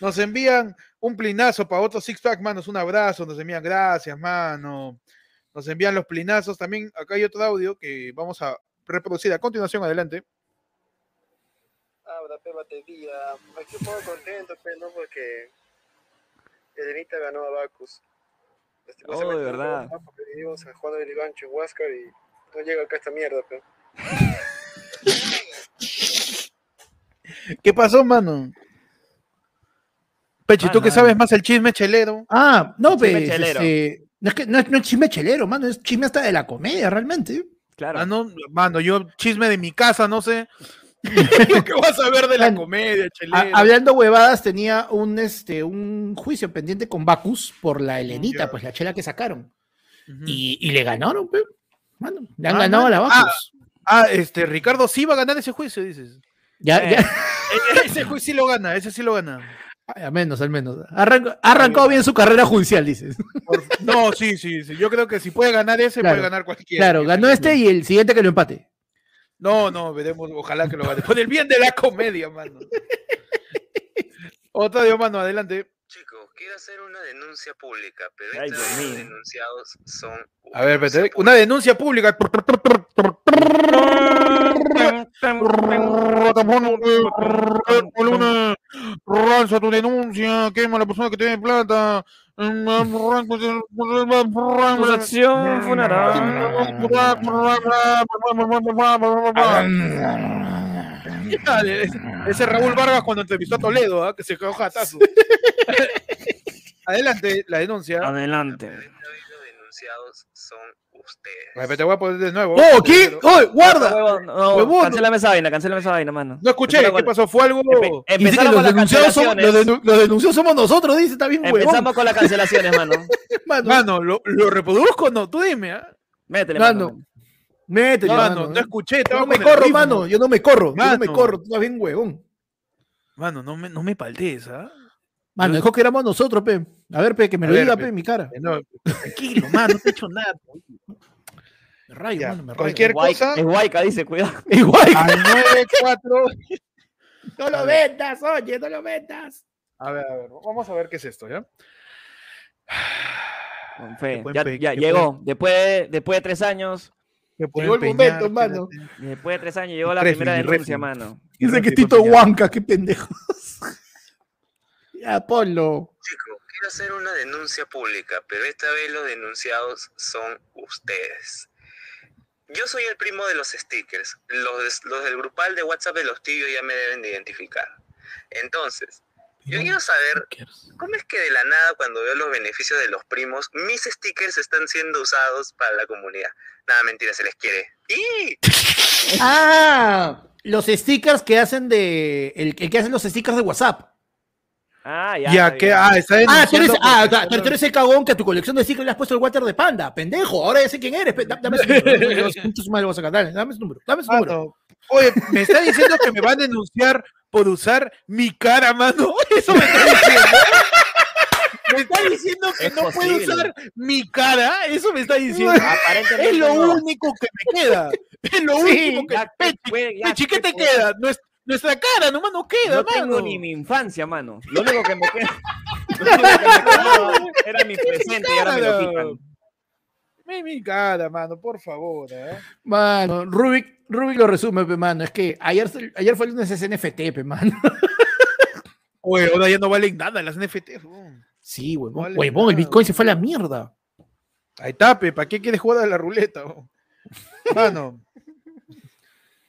Nos envían un plinazo para otros six pack, manos, un abrazo, nos envían gracias, mano. Nos envían los plinazos. También acá hay otro audio que vamos a reproducir a continuación, adelante. Abra, pe batería. Aquí un poco contento, pe, ¿no? Porque Elenita ganó a Bacus. Oh, de verdad. Porque vivimos a Juan del Ivancho en Huáscar y no llega acá esta mierda, pe. ¿Qué pasó, mano? Pechi, Ah, tú que nada. sabes más el chisme chelero. Ah, no, Chisme pues. este, no, es que, no, es, no es chisme chelero, mano. Es chisme hasta de la comedia, realmente. Claro. Ah, no, mano, yo chisme de mi casa, no sé. ¿Yo ¿Qué vas a ver de la comedia, A- chelero? hablando huevadas, tenía un, este, un juicio pendiente con Bacus por la Helenita, pues la chela que sacaron. Y, y le ganaron, pe. Mano, le han Ah, ganado a la. Bacus. Ah, este, Ricardo sí va a ganar ese juicio, dices. ya, eh. ya. E- Ese juicio sí lo gana, ese sí lo gana. Al menos, al menos. Arrancó, ha arrancado bien su carrera judicial, dices. Por- No, sí, sí, sí. Yo creo que si puede ganar ese, Claro. puede ganar cualquiera. Claro, ganó este y el siguiente que lo empate. No, no, veremos, ojalá que lo gane. Por el bien de la comedia, mano. Otro Dios, mano, adelante. Chicos, quiero hacer una denuncia pública, pero Ay, Dios mío. denunciados son. A ver, espérate, una denuncia pública. Ranza tu denuncia, quema a la persona que tiene plata. Acusación Dale, ese- Ese Raúl Vargas cuando entrevistó a Toledo, ¿ah? que se quedó jatazo. Adelante, la denuncia. Adelante. Los denunciados son ustedes. Voy a poner de nuevo. ¡Oh, qué! ¡Oh, guarda! Huevón, no, Huevón. cancélame esa vaina, cancélame esa vaina, mano. No escuché, ¿qué pasó? ¿Fue algo? empe- Dice que los con las denunciados, somos, los, cancelaciones. denu- los denunciados somos nosotros, dice, está bien huevón. Empezamos con las cancelaciones, mano. Mano, Mano, ¿lo, lo reproduzco o no? Tú dime, ¿ah? Métele, Mano, mano. métele, Mano, mano. no escuché. No me corro, mano. Yo no me corro. Yo no me corro. Tú estás bien huevón. Mano, no me, no me paltees, ¿ah? Mano, dijo que éramos nosotros, pe. A ver, pe, que me A lo ver, diga, pe. pe, en mi cara. No, tranquilo, mano, no te he hecho nada. Me rayo, Ya, mano, me rayo. cualquier- Es cosa- Es guayca, dice, cuidado. Igual. Al 94. No lo vendas, oye, no lo vendas. A ver, a ver, vamos a ver qué es esto, ¿ya? Con fe. Ya, pe- ya qué llegó. Después de, después de tres años, Llegó el momento, mano. después de tres años llegó la Refri, primera refri. denuncia, mano. Dice que Refri, Tito. Huanca, qué pendejos. Ya, ponlo. Quiero hacer una denuncia pública, pero esta vez los denunciados son ustedes. Yo soy el primo de los stickers. Los, los del grupal de WhatsApp de los tibios ya me deben de identificar. Entonces, Yo quiero saber cómo es que de la nada cuando veo los beneficios de los primos, mis stickers están siendo usados para la comunidad. Nada, mentira, se les quiere. ¡Y! Ah, los stickers que hacen de. El, el que hacen los stickers de WhatsApp. Ah, ya. Que, ah, está Ah, tú eres, ah, tú eres el cagón que a tu colección de stickers le has puesto el water de panda. Pendejo, ahora ya sé quién eres. Dame su número. Concha su madre, vas a cantar. Dame su número. Dame su Ah, número. no. Oye, me está diciendo que me van a denunciar por usar mi cara, mano. Eso me está diciendo. Me está diciendo que Es no puedo posible. usar mi cara. Eso me está diciendo. Aparentemente Es lo no. único que me queda. Es lo Sí, único que. Ya, ¿qué Pechi, puede- ya, Pechi, ¿qué ¿qué te queda? Nues- Nuestra cara nomás no queda, No mano. tengo ni mi infancia, mano. Lo único que me queda. Lo único que me quedaba era mi presente y ahora me lo quitan. Mi, mi cara, mano, por favor. ¿eh? Mano, Rubik, Rubik lo resume, pe, mano. Es que ayer, ayer fue el lunes de NFT, pe, mano. Oye, ahora ya no valen nada las NFT. weón. Sí, huevón. Vale Huevón, el Bitcoin se fue a la mierda. Ahí está, pe, ¿para qué quieres jugar a la ruleta? Mano.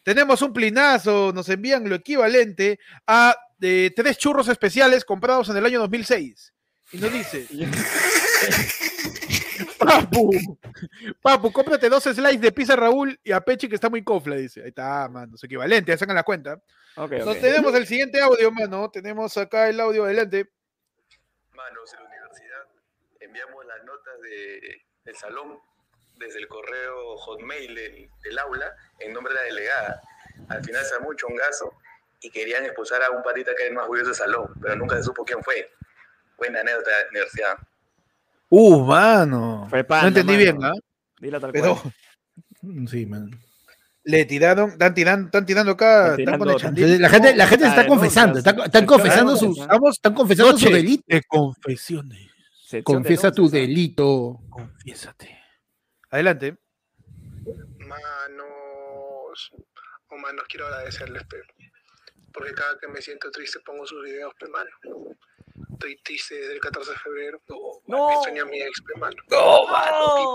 Tenemos un plinazo, nos envían lo equivalente a eh, tres churros especiales comprados en el año 2006. Y nos dice, Papu, Papu, cómprate dos slices de pizza Raúl y a Pechi que está muy cofla, dice. Ahí está, mano, es equivalente, ya sacan la cuenta. Nos tenemos el siguiente audio, mano. Tenemos acá el audio adelante. Manos en la universidad, enviamos las notas de, del salón desde el correo hotmail del, del aula en nombre de la delegada. Al final se armó un chongazo y querían expulsar a un patita que era el más orgulloso del salón, pero nunca se supo quién fue. Buena anécdota de la universidad. Uh, mano. Fue no entendí mano. bien, ¿ah? Dilo tal Pero cual. Mm, Sí, man. le tiraron, están tirando, están tirando acá, Están están con tirando- el chandil. La gente, la gente se Ah, está no, confesando. Están, están confesando sus. Estamos Están confesando noche sus delitos. de confesiones. Confiesa tu ¿ah? delito. Confiésate. Adelante. Manos, o manos, quiero agradecerles, pe, porque cada que me siento triste pongo sus videos, pe, mano. Estoy triste desde el 14 de febrero. No. Extraño a mi ex, pe, mano. No,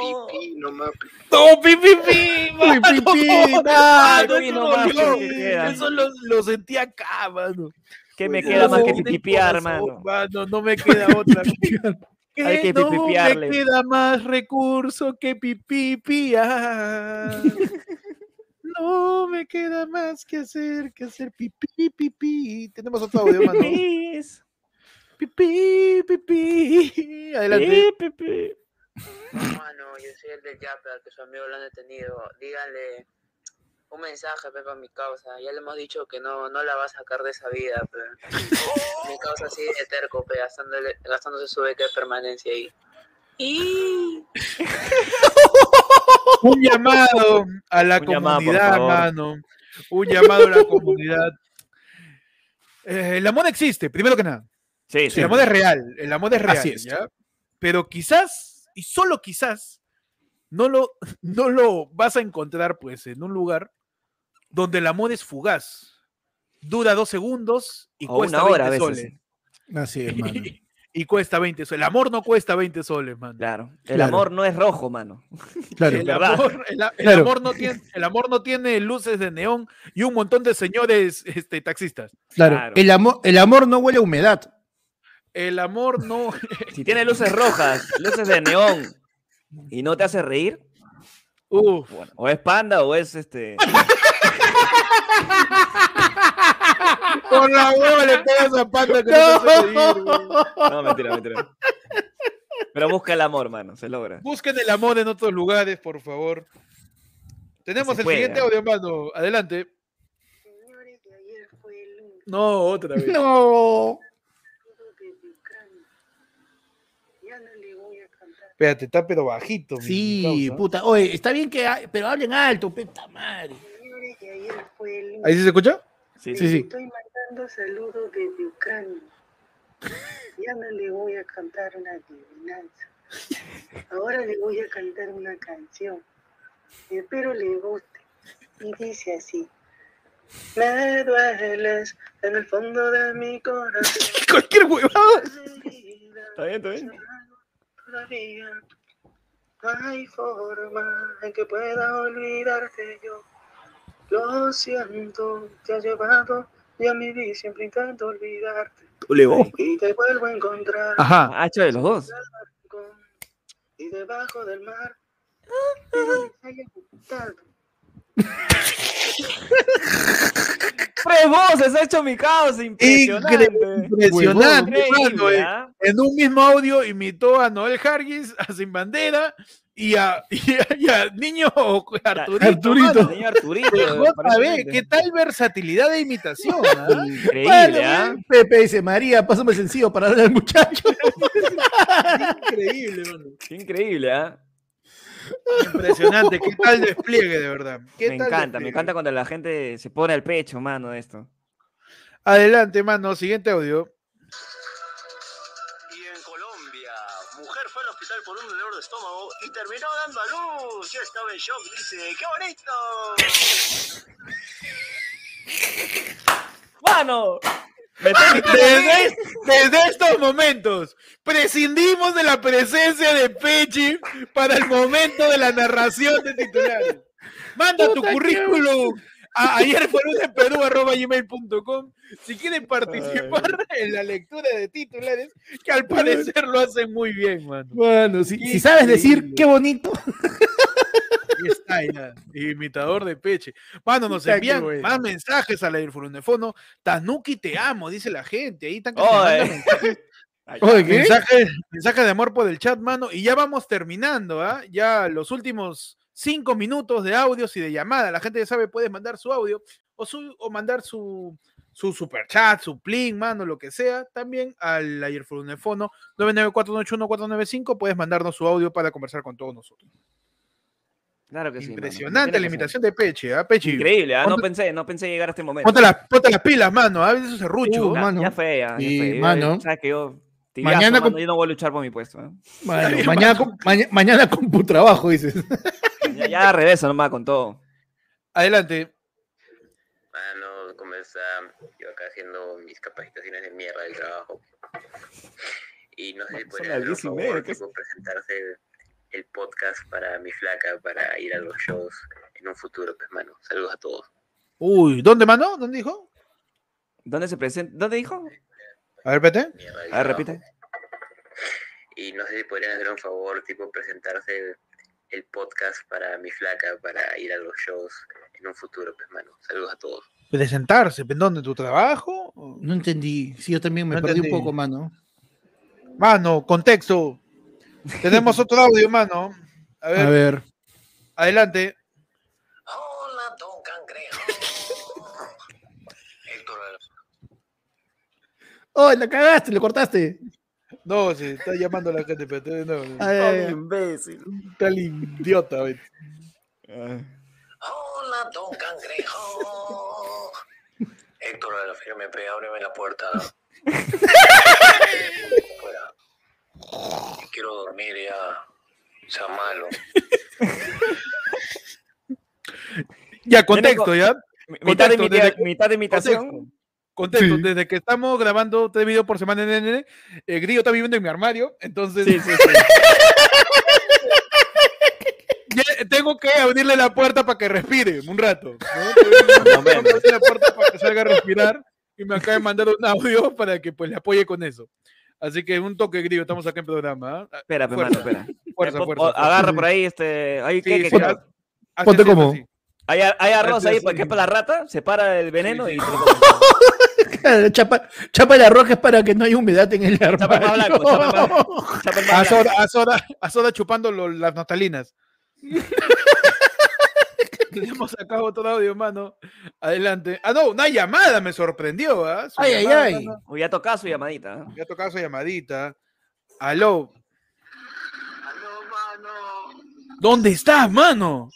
Pi, pi, pi, no más, pe. No, pi, pi, pi, mano, pi, pi, no, mano, eso no no. Eso lo, lo sentí acá, mano. ¿Qué me No, queda más que corazón, mano? mano, No me queda otra. Que Hay que no pipipiarle. me queda más recurso que pipipiar. No me queda más que hacer que hacer pipí, pipí. Tenemos otro audio, mano. Pipí, pipí. Adelante. pi, pi, pi. Mano, yo soy el del Yapper, que su amigo lo han detenido. Díganle un mensaje, pe, para mi causa. Ya le hemos dicho que no, no la va a sacar de esa vida, pe. Mi causa sigue de terco, pe, gastándole- gastándose su beca de permanencia ahí. Y Un llamado a la Un llamado, comunidad, favor. mano. Un llamado a la comunidad. Eh, el amor existe, primero que nada. Sí, sí. El amor es real, el amor es real, Así es. ¿ya? Pero quizás, y solo quizás, no lo, no lo vas a encontrar pues en un lugar donde el amor es fugaz. Dura dos segundos y O cuesta una hora a 20 veces. soles. Así es, mano. Y cuesta 20 soles. El amor no cuesta 20 soles, man. Claro. El Claro. amor no es rojo, mano. Claro. El amor, el, a- el Claro. amor no tiene, el amor no tiene luces de neón y un montón de señores este, taxistas. Claro. Claro. El, amor, el amor no huele a humedad. El amor no. Si tiene luces rojas, luces de neón y no te hace reír, Uf. bueno, o es panda o es este. Por la hueva le pegas a panda que no, güey. No, mentira, mentira. Pero busca el amor, mano, se logra. Busquen el amor en otros lugares, por favor. Tenemos el puede, siguiente ¿eh? audio, mano. Adelante. Señores, de ayer fue el lunes No, otra vez. No. de Ucrania. Ya no le voy a cantar. Espérate, está pero bajito. mi Sí, puta. Oye, está bien que. ha- Pero hablen alto, puta madre. Ayer fue el. ¿Ahí sí se escucha? Sí, Sí, sí. sí. Estoy mandando saludos desde Ucrania. Ya no le voy a cantar una adivinanza. Ahora le voy a cantar una canción. Espero le guste. Y dice así. Me dueles en el fondo de mi corazón. Cualquier huevada. Está bien, está bien. Todavía no hay forma en que pueda olvidarte yo. Lo siento, te has llevado y a mi vida siempre intento olvidarte. Ulevó. Y te vuelvo a encontrar. Ajá. Ha hecho de los dos. Y debajo del mar. Tres voces ha hecho mi caos, impresionante. Incre- Impresionante, Increíble, mano, eh. ¿ah? En un mismo audio imitó a Noel Hargis, a Sin Bandera y a, y a, y a Niño Arturito. Arturito. Señor Arturito. JB. ¿qué tal versatilidad de imitación? ah? Increíble, ¿ah? Pepe dice, María, pásame el sencillo para darle al muchacho. Increíble, mano. Qué increíble, ¿ah? Impresionante, qué tal despliegue, de verdad. ¿Qué Me tal encanta, me encanta cuando la gente se pone al pecho, mano, de esto. Adelante, mano, siguiente audio. Estómago y terminó dando a luz. Yo estaba en shock, dice, ¡qué bonito! ¡Mano! Desde, desde estos momentos, prescindimos de la presencia de Pechi para el momento de la narración de titulares. Manda tu currículum ayer fue lunes Perú, arroba gmail.com si quieren participar en la lectura de titulares, que al parecer lo hacen muy bien, mano. Bueno, si, sabes decir qué bonito. Está ya, imitador de Peche. Mano, nos qué envían bueno. más mensajes al airfonofono. Tanuki te amo, dice la gente. Ahí están. Mensaje, mensaje de amor por el chat, mano. Y ya vamos terminando, ¿ah? Ya los últimos cinco minutos de audios y de llamada. La gente ya sabe, puede mandar su audio o, su, o mandar su, su super chat, su plin, mano, lo que sea. También al ayerfonefono 99481 Puedes mandarnos su audio para conversar con todos nosotros. Claro que sí. Impresionante la imitación de Peche, ¿ah? Peche. Increíble, ¿ah? No pensé, no pensé llegar a este momento. Ponte, las- ponte las pilas, mano. A veces serrucho. Uh, ya, mano. ya fue, ya, ya Sí, fue. Yo- mano. sabes que yo, Mañana mañana con- yo no voy a luchar por mi puesto. ¿eh? Mano, mañana, con, maña- mañana con tu trabajo, dices. Ya, ya regreso nomás con todo. Adelante. Mano, ¿cómo está? Yo acá haciendo mis capacitaciones de mierda del trabajo. Y no sé si las hacer presentarse el podcast para mi flaca, para ir a los shows en un futuro, pues, mano. Saludos a todos. Uy, ¿dónde, mano? ¿Dónde dijo? ¿Dónde se presenta? ¿Dónde dijo? A ver, del A ver, repite. Y no sé si podrían hacer un favor, tipo, presentarse el podcast para mi flaca, para ir a los shows en un futuro, pues, mano. Saludos a todos. Presentarse, ¿en dónde? ¿Tu trabajo? No entendí. Sí, yo también me No perdí entendí. un poco, mano. Mano, contexto. Tenemos otro audio, mano. A ver, A ver. adelante. Hola, don cangrejo. Héctor, ¡Oh, la cagaste! ¡Le cortaste! No, se está llamando a la gente, pero todavía no. Ay, ay, ay. imbécil. Tal idiota, ¿ves? Hola, don cangrejo. Héctor de la firme P, ábreme la puerta. Quiero dormir ya. Sea malo. Ya, contexto, ¿ya? Mitad de imitación. Sí. desde que estamos grabando tres videos por semana en NN, el grillo está viviendo en mi armario, entonces Sí, sí, sí. ya tengo que abrirle la puerta para que respire un rato. abrirle la puerta para que salga a respirar y me acaba de mandar un audio para que pues le apoye con eso. Así que un toque grillo, estamos acá en programa. ¿ah? Espera, pe, Fuerza, mano, espera. Fuerza, Eh. Agarra por ahí este. Ahí, Sí, ¿qué, qué, sí, qué? Ponte como- así. Hay, hay arroz ahí porque es para la rata, separa el veneno Sí, y. Claro, Chapa, chapa el arroz que es para que no haya humedad en el Chapa el más armario. blanco, chapa el más- chapa el más A blanco. soda, a soda, a soda chupando lo- las naftalinas. Tenemos acá otro audio, mano. Adelante. Ah, no, una llamada me sorprendió. ¿ah? Su Ay, ay, llamada, ay. mano. Uy, ya su llamadita. ¿eh? Ya ha tocado su llamadita. Aló, Aló, mano. ¿dónde estás, mano?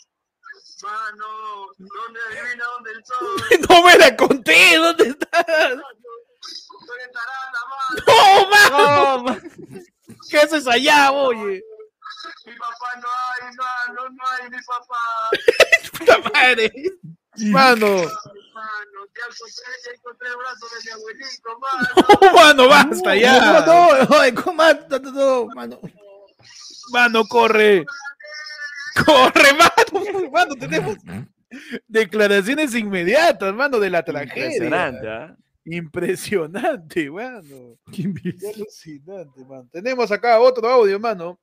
Mano. ¿Dónde adivina dónde estoy? No me la conté, ¿dónde estás? Estoy en Tarata, mano. ¡No, mano! No, ma- ¿Qué haces allá, oye? Mi papá no hay, mano. No hay mi papá. ¡Puta madre! Mano, Mano, ya encontré, ya encontré el brazo de mi abuelito, mano. ¡Oh, mano, basta ya. No, no. No, no, no, mano. Mano, corre. Corre, mano. Mano, tenemos declaraciones inmediatas, mano, de la tragedia. Impresionante, ¿ah? Impresionante, mano. Qué alucinante, mano. Tenemos acá otro audio, mano.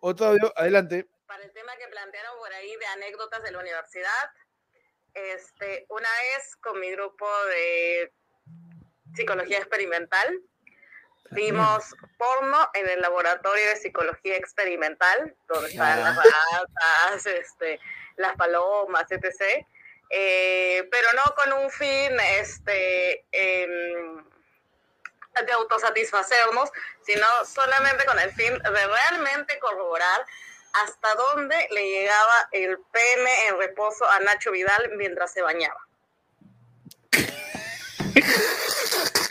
Otro audio, adelante. para el tema que plantearon por ahí de anécdotas de la universidad. Este, una vez con mi grupo de psicología experimental, vimos porno en el laboratorio de psicología experimental, donde están las ratas, este, las palomas, etc. Eh, pero no con un fin este, em, de autosatisfacernos, sino solamente con el fin de realmente corroborar hasta dónde le llegaba el pene en reposo a Nacho Vidal mientras se bañaba.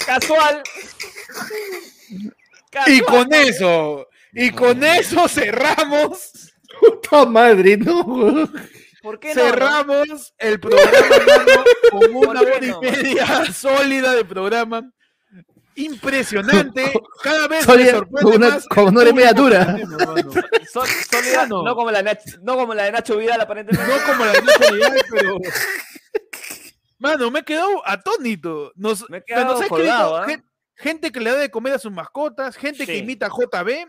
Casual. Y con eso, y con eso cerramos. Puta madre, no. ¿Por qué no? Cerramos el programa mano, con una ¿Por qué hora y no? media sólida de programa. Impresionante. Cada vez me sorprende con una- más. hora y media dura. Sol- sólida, no, como la no como la de Nacho Vidal, aparentemente. No como la de Nacho Vidal, pero. Mano, me he quedado atónito. Nos, Me he quedado nos ha escrito colgado, gen- gente que le da de comer a sus mascotas, gente que imita a JB,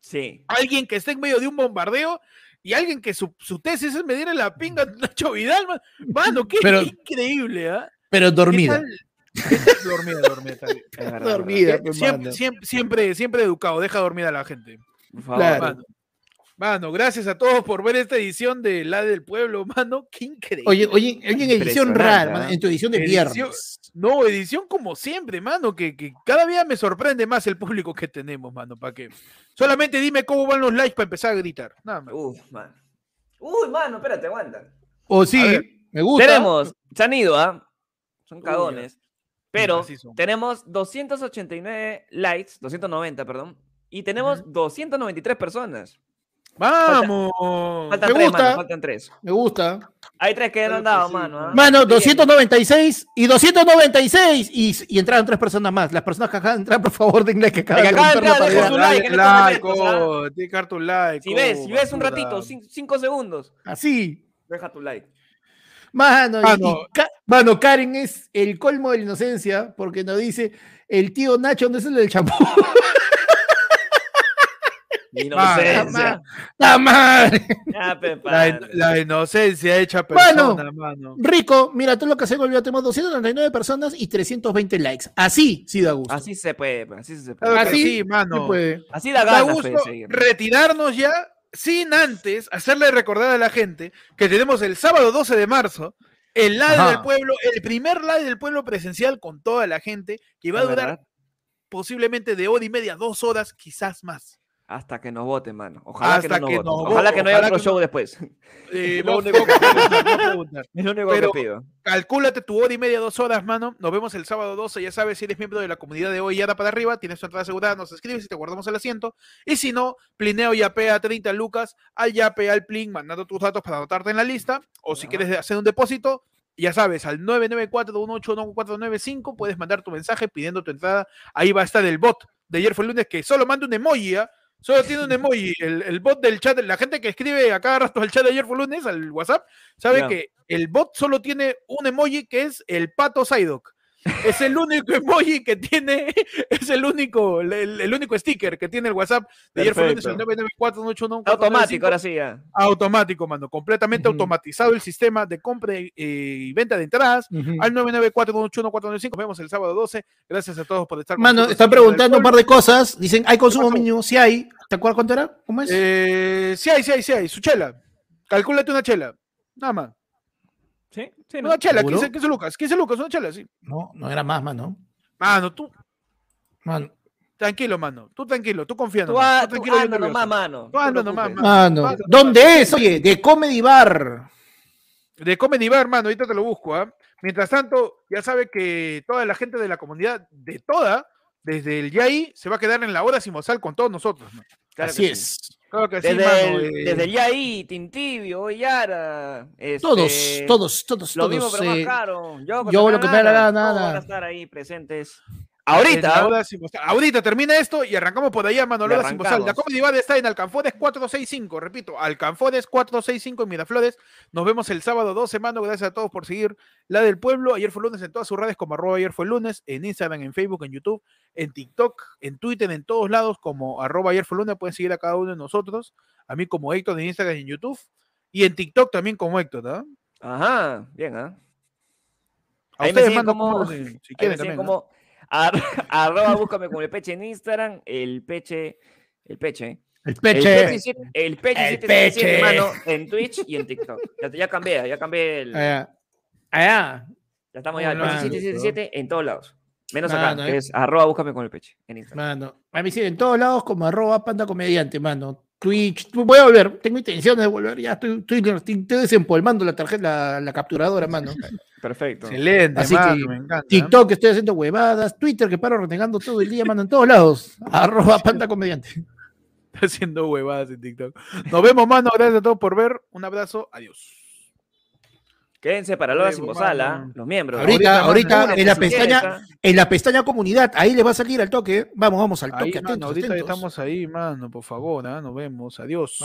Sí. alguien que está en medio de un bombardeo y alguien que su, su tesis es medir la pinga a Nacho Vidal. man- Mano, qué Pero- increíble, ¿ah? Pero ¿Qué dormida. Dormida, dormida. Dormida, Sie- pues, siempre, siempre, siempre, siempre educado, deja dormida a la gente. Por favor. Claro. Mano. Mano, gracias a todos por ver esta edición de La del Pueblo, mano. Qué increíble. Oye, oye, oye, en edición rara, mano, en tu edición de Edición- viernes. No, edición como siempre, mano, que, que cada día me sorprende más el público que tenemos, mano, ¿para qué? Solamente dime cómo van los likes para empezar a gritar. Nada más. Uf, mano. Uy, mano, espérate, aguanta. O A sí, ver. me gusta. Tenemos, se han ido, ¿ah? Son Uy, cagones. Pero tenemos 289 likes, 290, perdón. Y tenemos 293 personas. ¡Vamos! Faltan Me tres, gusta. mano, faltan tres. Me gusta. Hay tres que no han dado, sí, mano. ¿ah? Mano, Bien. 296 y 296 y, y entraron tres personas más. Las personas que acaban de entrar, por favor, denle que acaban que de acaban de romper la entrar, dejen pared. su like en estos like, momentos, ¿ah? oh, tu like. Si ves, oh, si ves un ratito, cin- cinco segundos, Así. deja tu like. Mano, Mano. y mano, Karen es el colmo de la inocencia porque nos dice el tío Nacho, ¿dónde es el del champú? Inocencia. ¡La madre! La, la inocencia hecha persona, mano. Rico, mira, tú lo que hacemos, olvidado, tenemos 239 personas y 320 likes. Así sí da gusto. Así se puede, así se puede. Así sí, mano. se puede. Así da Da gusto fe, retirarnos ya sin antes hacerle recordar a la gente que tenemos el sábado 12 de marzo el live Ajá. del pueblo, el primer live del pueblo presencial con toda la gente que va a durar verdad. posiblemente de hora y media, dos horas, quizás más. Hasta que nos voten, mano. Ojalá que Hasta no que nos nos voten. Ojalá que no haya otro show no- después. Lo no- único no que preguntar, no preguntar. Es lo único que pido. Calcúlate tu hora y media, dos horas, mano. Nos vemos el sábado 12. Ya sabes, si eres miembro de la comunidad de hoy, ya da para arriba, tienes tu entrada asegurada, nos escribes y te guardamos el asiento. Y si no, Plineo Yape a 30 lucas, al Yape, al Plin, mandando tus datos para anotarte en la lista. O si quieres hacer un depósito, ya sabes, al 994-181-495 puedes mandar tu mensaje pidiendo tu entrada. Ahí va a estar el bot de ayer fue el lunes que solo manda un emoji, ¿ah? Solo tiene un emoji. El, el bot del chat, la gente que escribe a cada rato al chat de ayer fue lunes, al WhatsApp, sabe que el bot solo tiene un emoji que es el pato Psyduck. Es el único emoji que tiene, es el único, el, el único sticker que tiene el WhatsApp de ayer fue el lunes, el Perfecto. 994 Automático, ahora sí ya. Automático, mano. Completamente automatizado el sistema de compra y, eh, y venta de entradas Ujú. al 994-181-495. Nos vemos el sábado 12. Gracias a todos por estar con Mano, están preguntando un par de cosas. Dicen, ¿hay consumo mínimo? Sí hay. ¿Te acuerdas cuánto era? ¿Cómo es? Eh, sí hay, sí hay, sí hay. Su chela. Calcúlate una chela. Nada más. Sí, sí, no. Una chela, ¿Seguro? 15, 15 lucas. 15 lucas, una chela, sí. No, no era más, mano. Mano, tú, Mano, tranquilo, mano. Tú tranquilo, tú confía Tú, nomás. Tú tú tranquilo, yo anda nervioso. nomás, mano. Tú anda nomás, mano. mano. ¿Dónde es? Oye, de Comedy Bar. De Comedy Bar, hermano, ahorita te lo busco, ¿ah? Mientras tanto, ya sabe que toda la gente de la comunidad, de toda, desde el YAI, se va a quedar en la hora simosal con todos nosotros. ¿no? Claro Así que sí. Claro que sí, Desde, mano. el, eh, desde el Yaí, Tintibio, Yara. Todos, este, todos, todos, Lo mismo, todos. pero más eh, caro. Yo, yo lo que me da la gana, todos nada. van a estar ahí presentes. Ahorita. Ahorita termina esto y arrancamos por allá, mano. La Y hora sin bozal. La. Comedy Bar está en Alcanfores 465. Repito, Alcanfores 465 en Miraflores. Nos vemos el sábado 12, mano. Gracias a todos por seguir la del pueblo. Ayer fue lunes en todas sus redes, como arroba ayer fue lunes, en Instagram, en Facebook, en YouTube, en TikTok, en Twitter, en todos lados, como arroba ayer fue lunes. Pueden seguir a cada uno de nosotros. A mí como Héctor en Instagram y en YouTube. Y en TikTok también como Héctor, ¿ah? Ajá, bien, ¿ah? A Ahí ustedes, mano, como, si quieren también. ¿no? como ar- arroba búscame con el peche en Instagram, el peche, el peche. El peche. el peche, El 777, peche. mano, en Twitch y en TikTok. Ya, ya cambié, ya cambié el, Allá. Allá. ya estamos ya, el peche 777 en todos lados. Menos acá, que eh. es arroba búscame con el peche en Instagram. Mano, a mí siguen en todos lados como arroba panda comediante, mano. Twitch, voy a volver, tengo intenciones de volver, ya estoy, estoy, estoy desempolvando la tarjeta, la, la capturadora, mano. Perfecto. Excelente, Así mano, que me encanta. TikTok estoy haciendo huevadas, Twitter que paro renegando todo el día, mano, en todos lados. Arroba panda comediante. Está haciendo huevadas en TikTok. Nos vemos, mano. Gracias a todos por ver. Un abrazo. Adiós. Quédense para la hora Luego, sin bozala, mano. los miembros. Ahorita, Ahorita, ahorita, mano, en la pestaña, ¿ah? en la pestaña comunidad, ahí le va a salir al toque. Vamos, vamos al Ahí, toque, mano, ahorita atentos. estamos ahí, mano. Por favor, ¿ah? nos vemos. Adiós.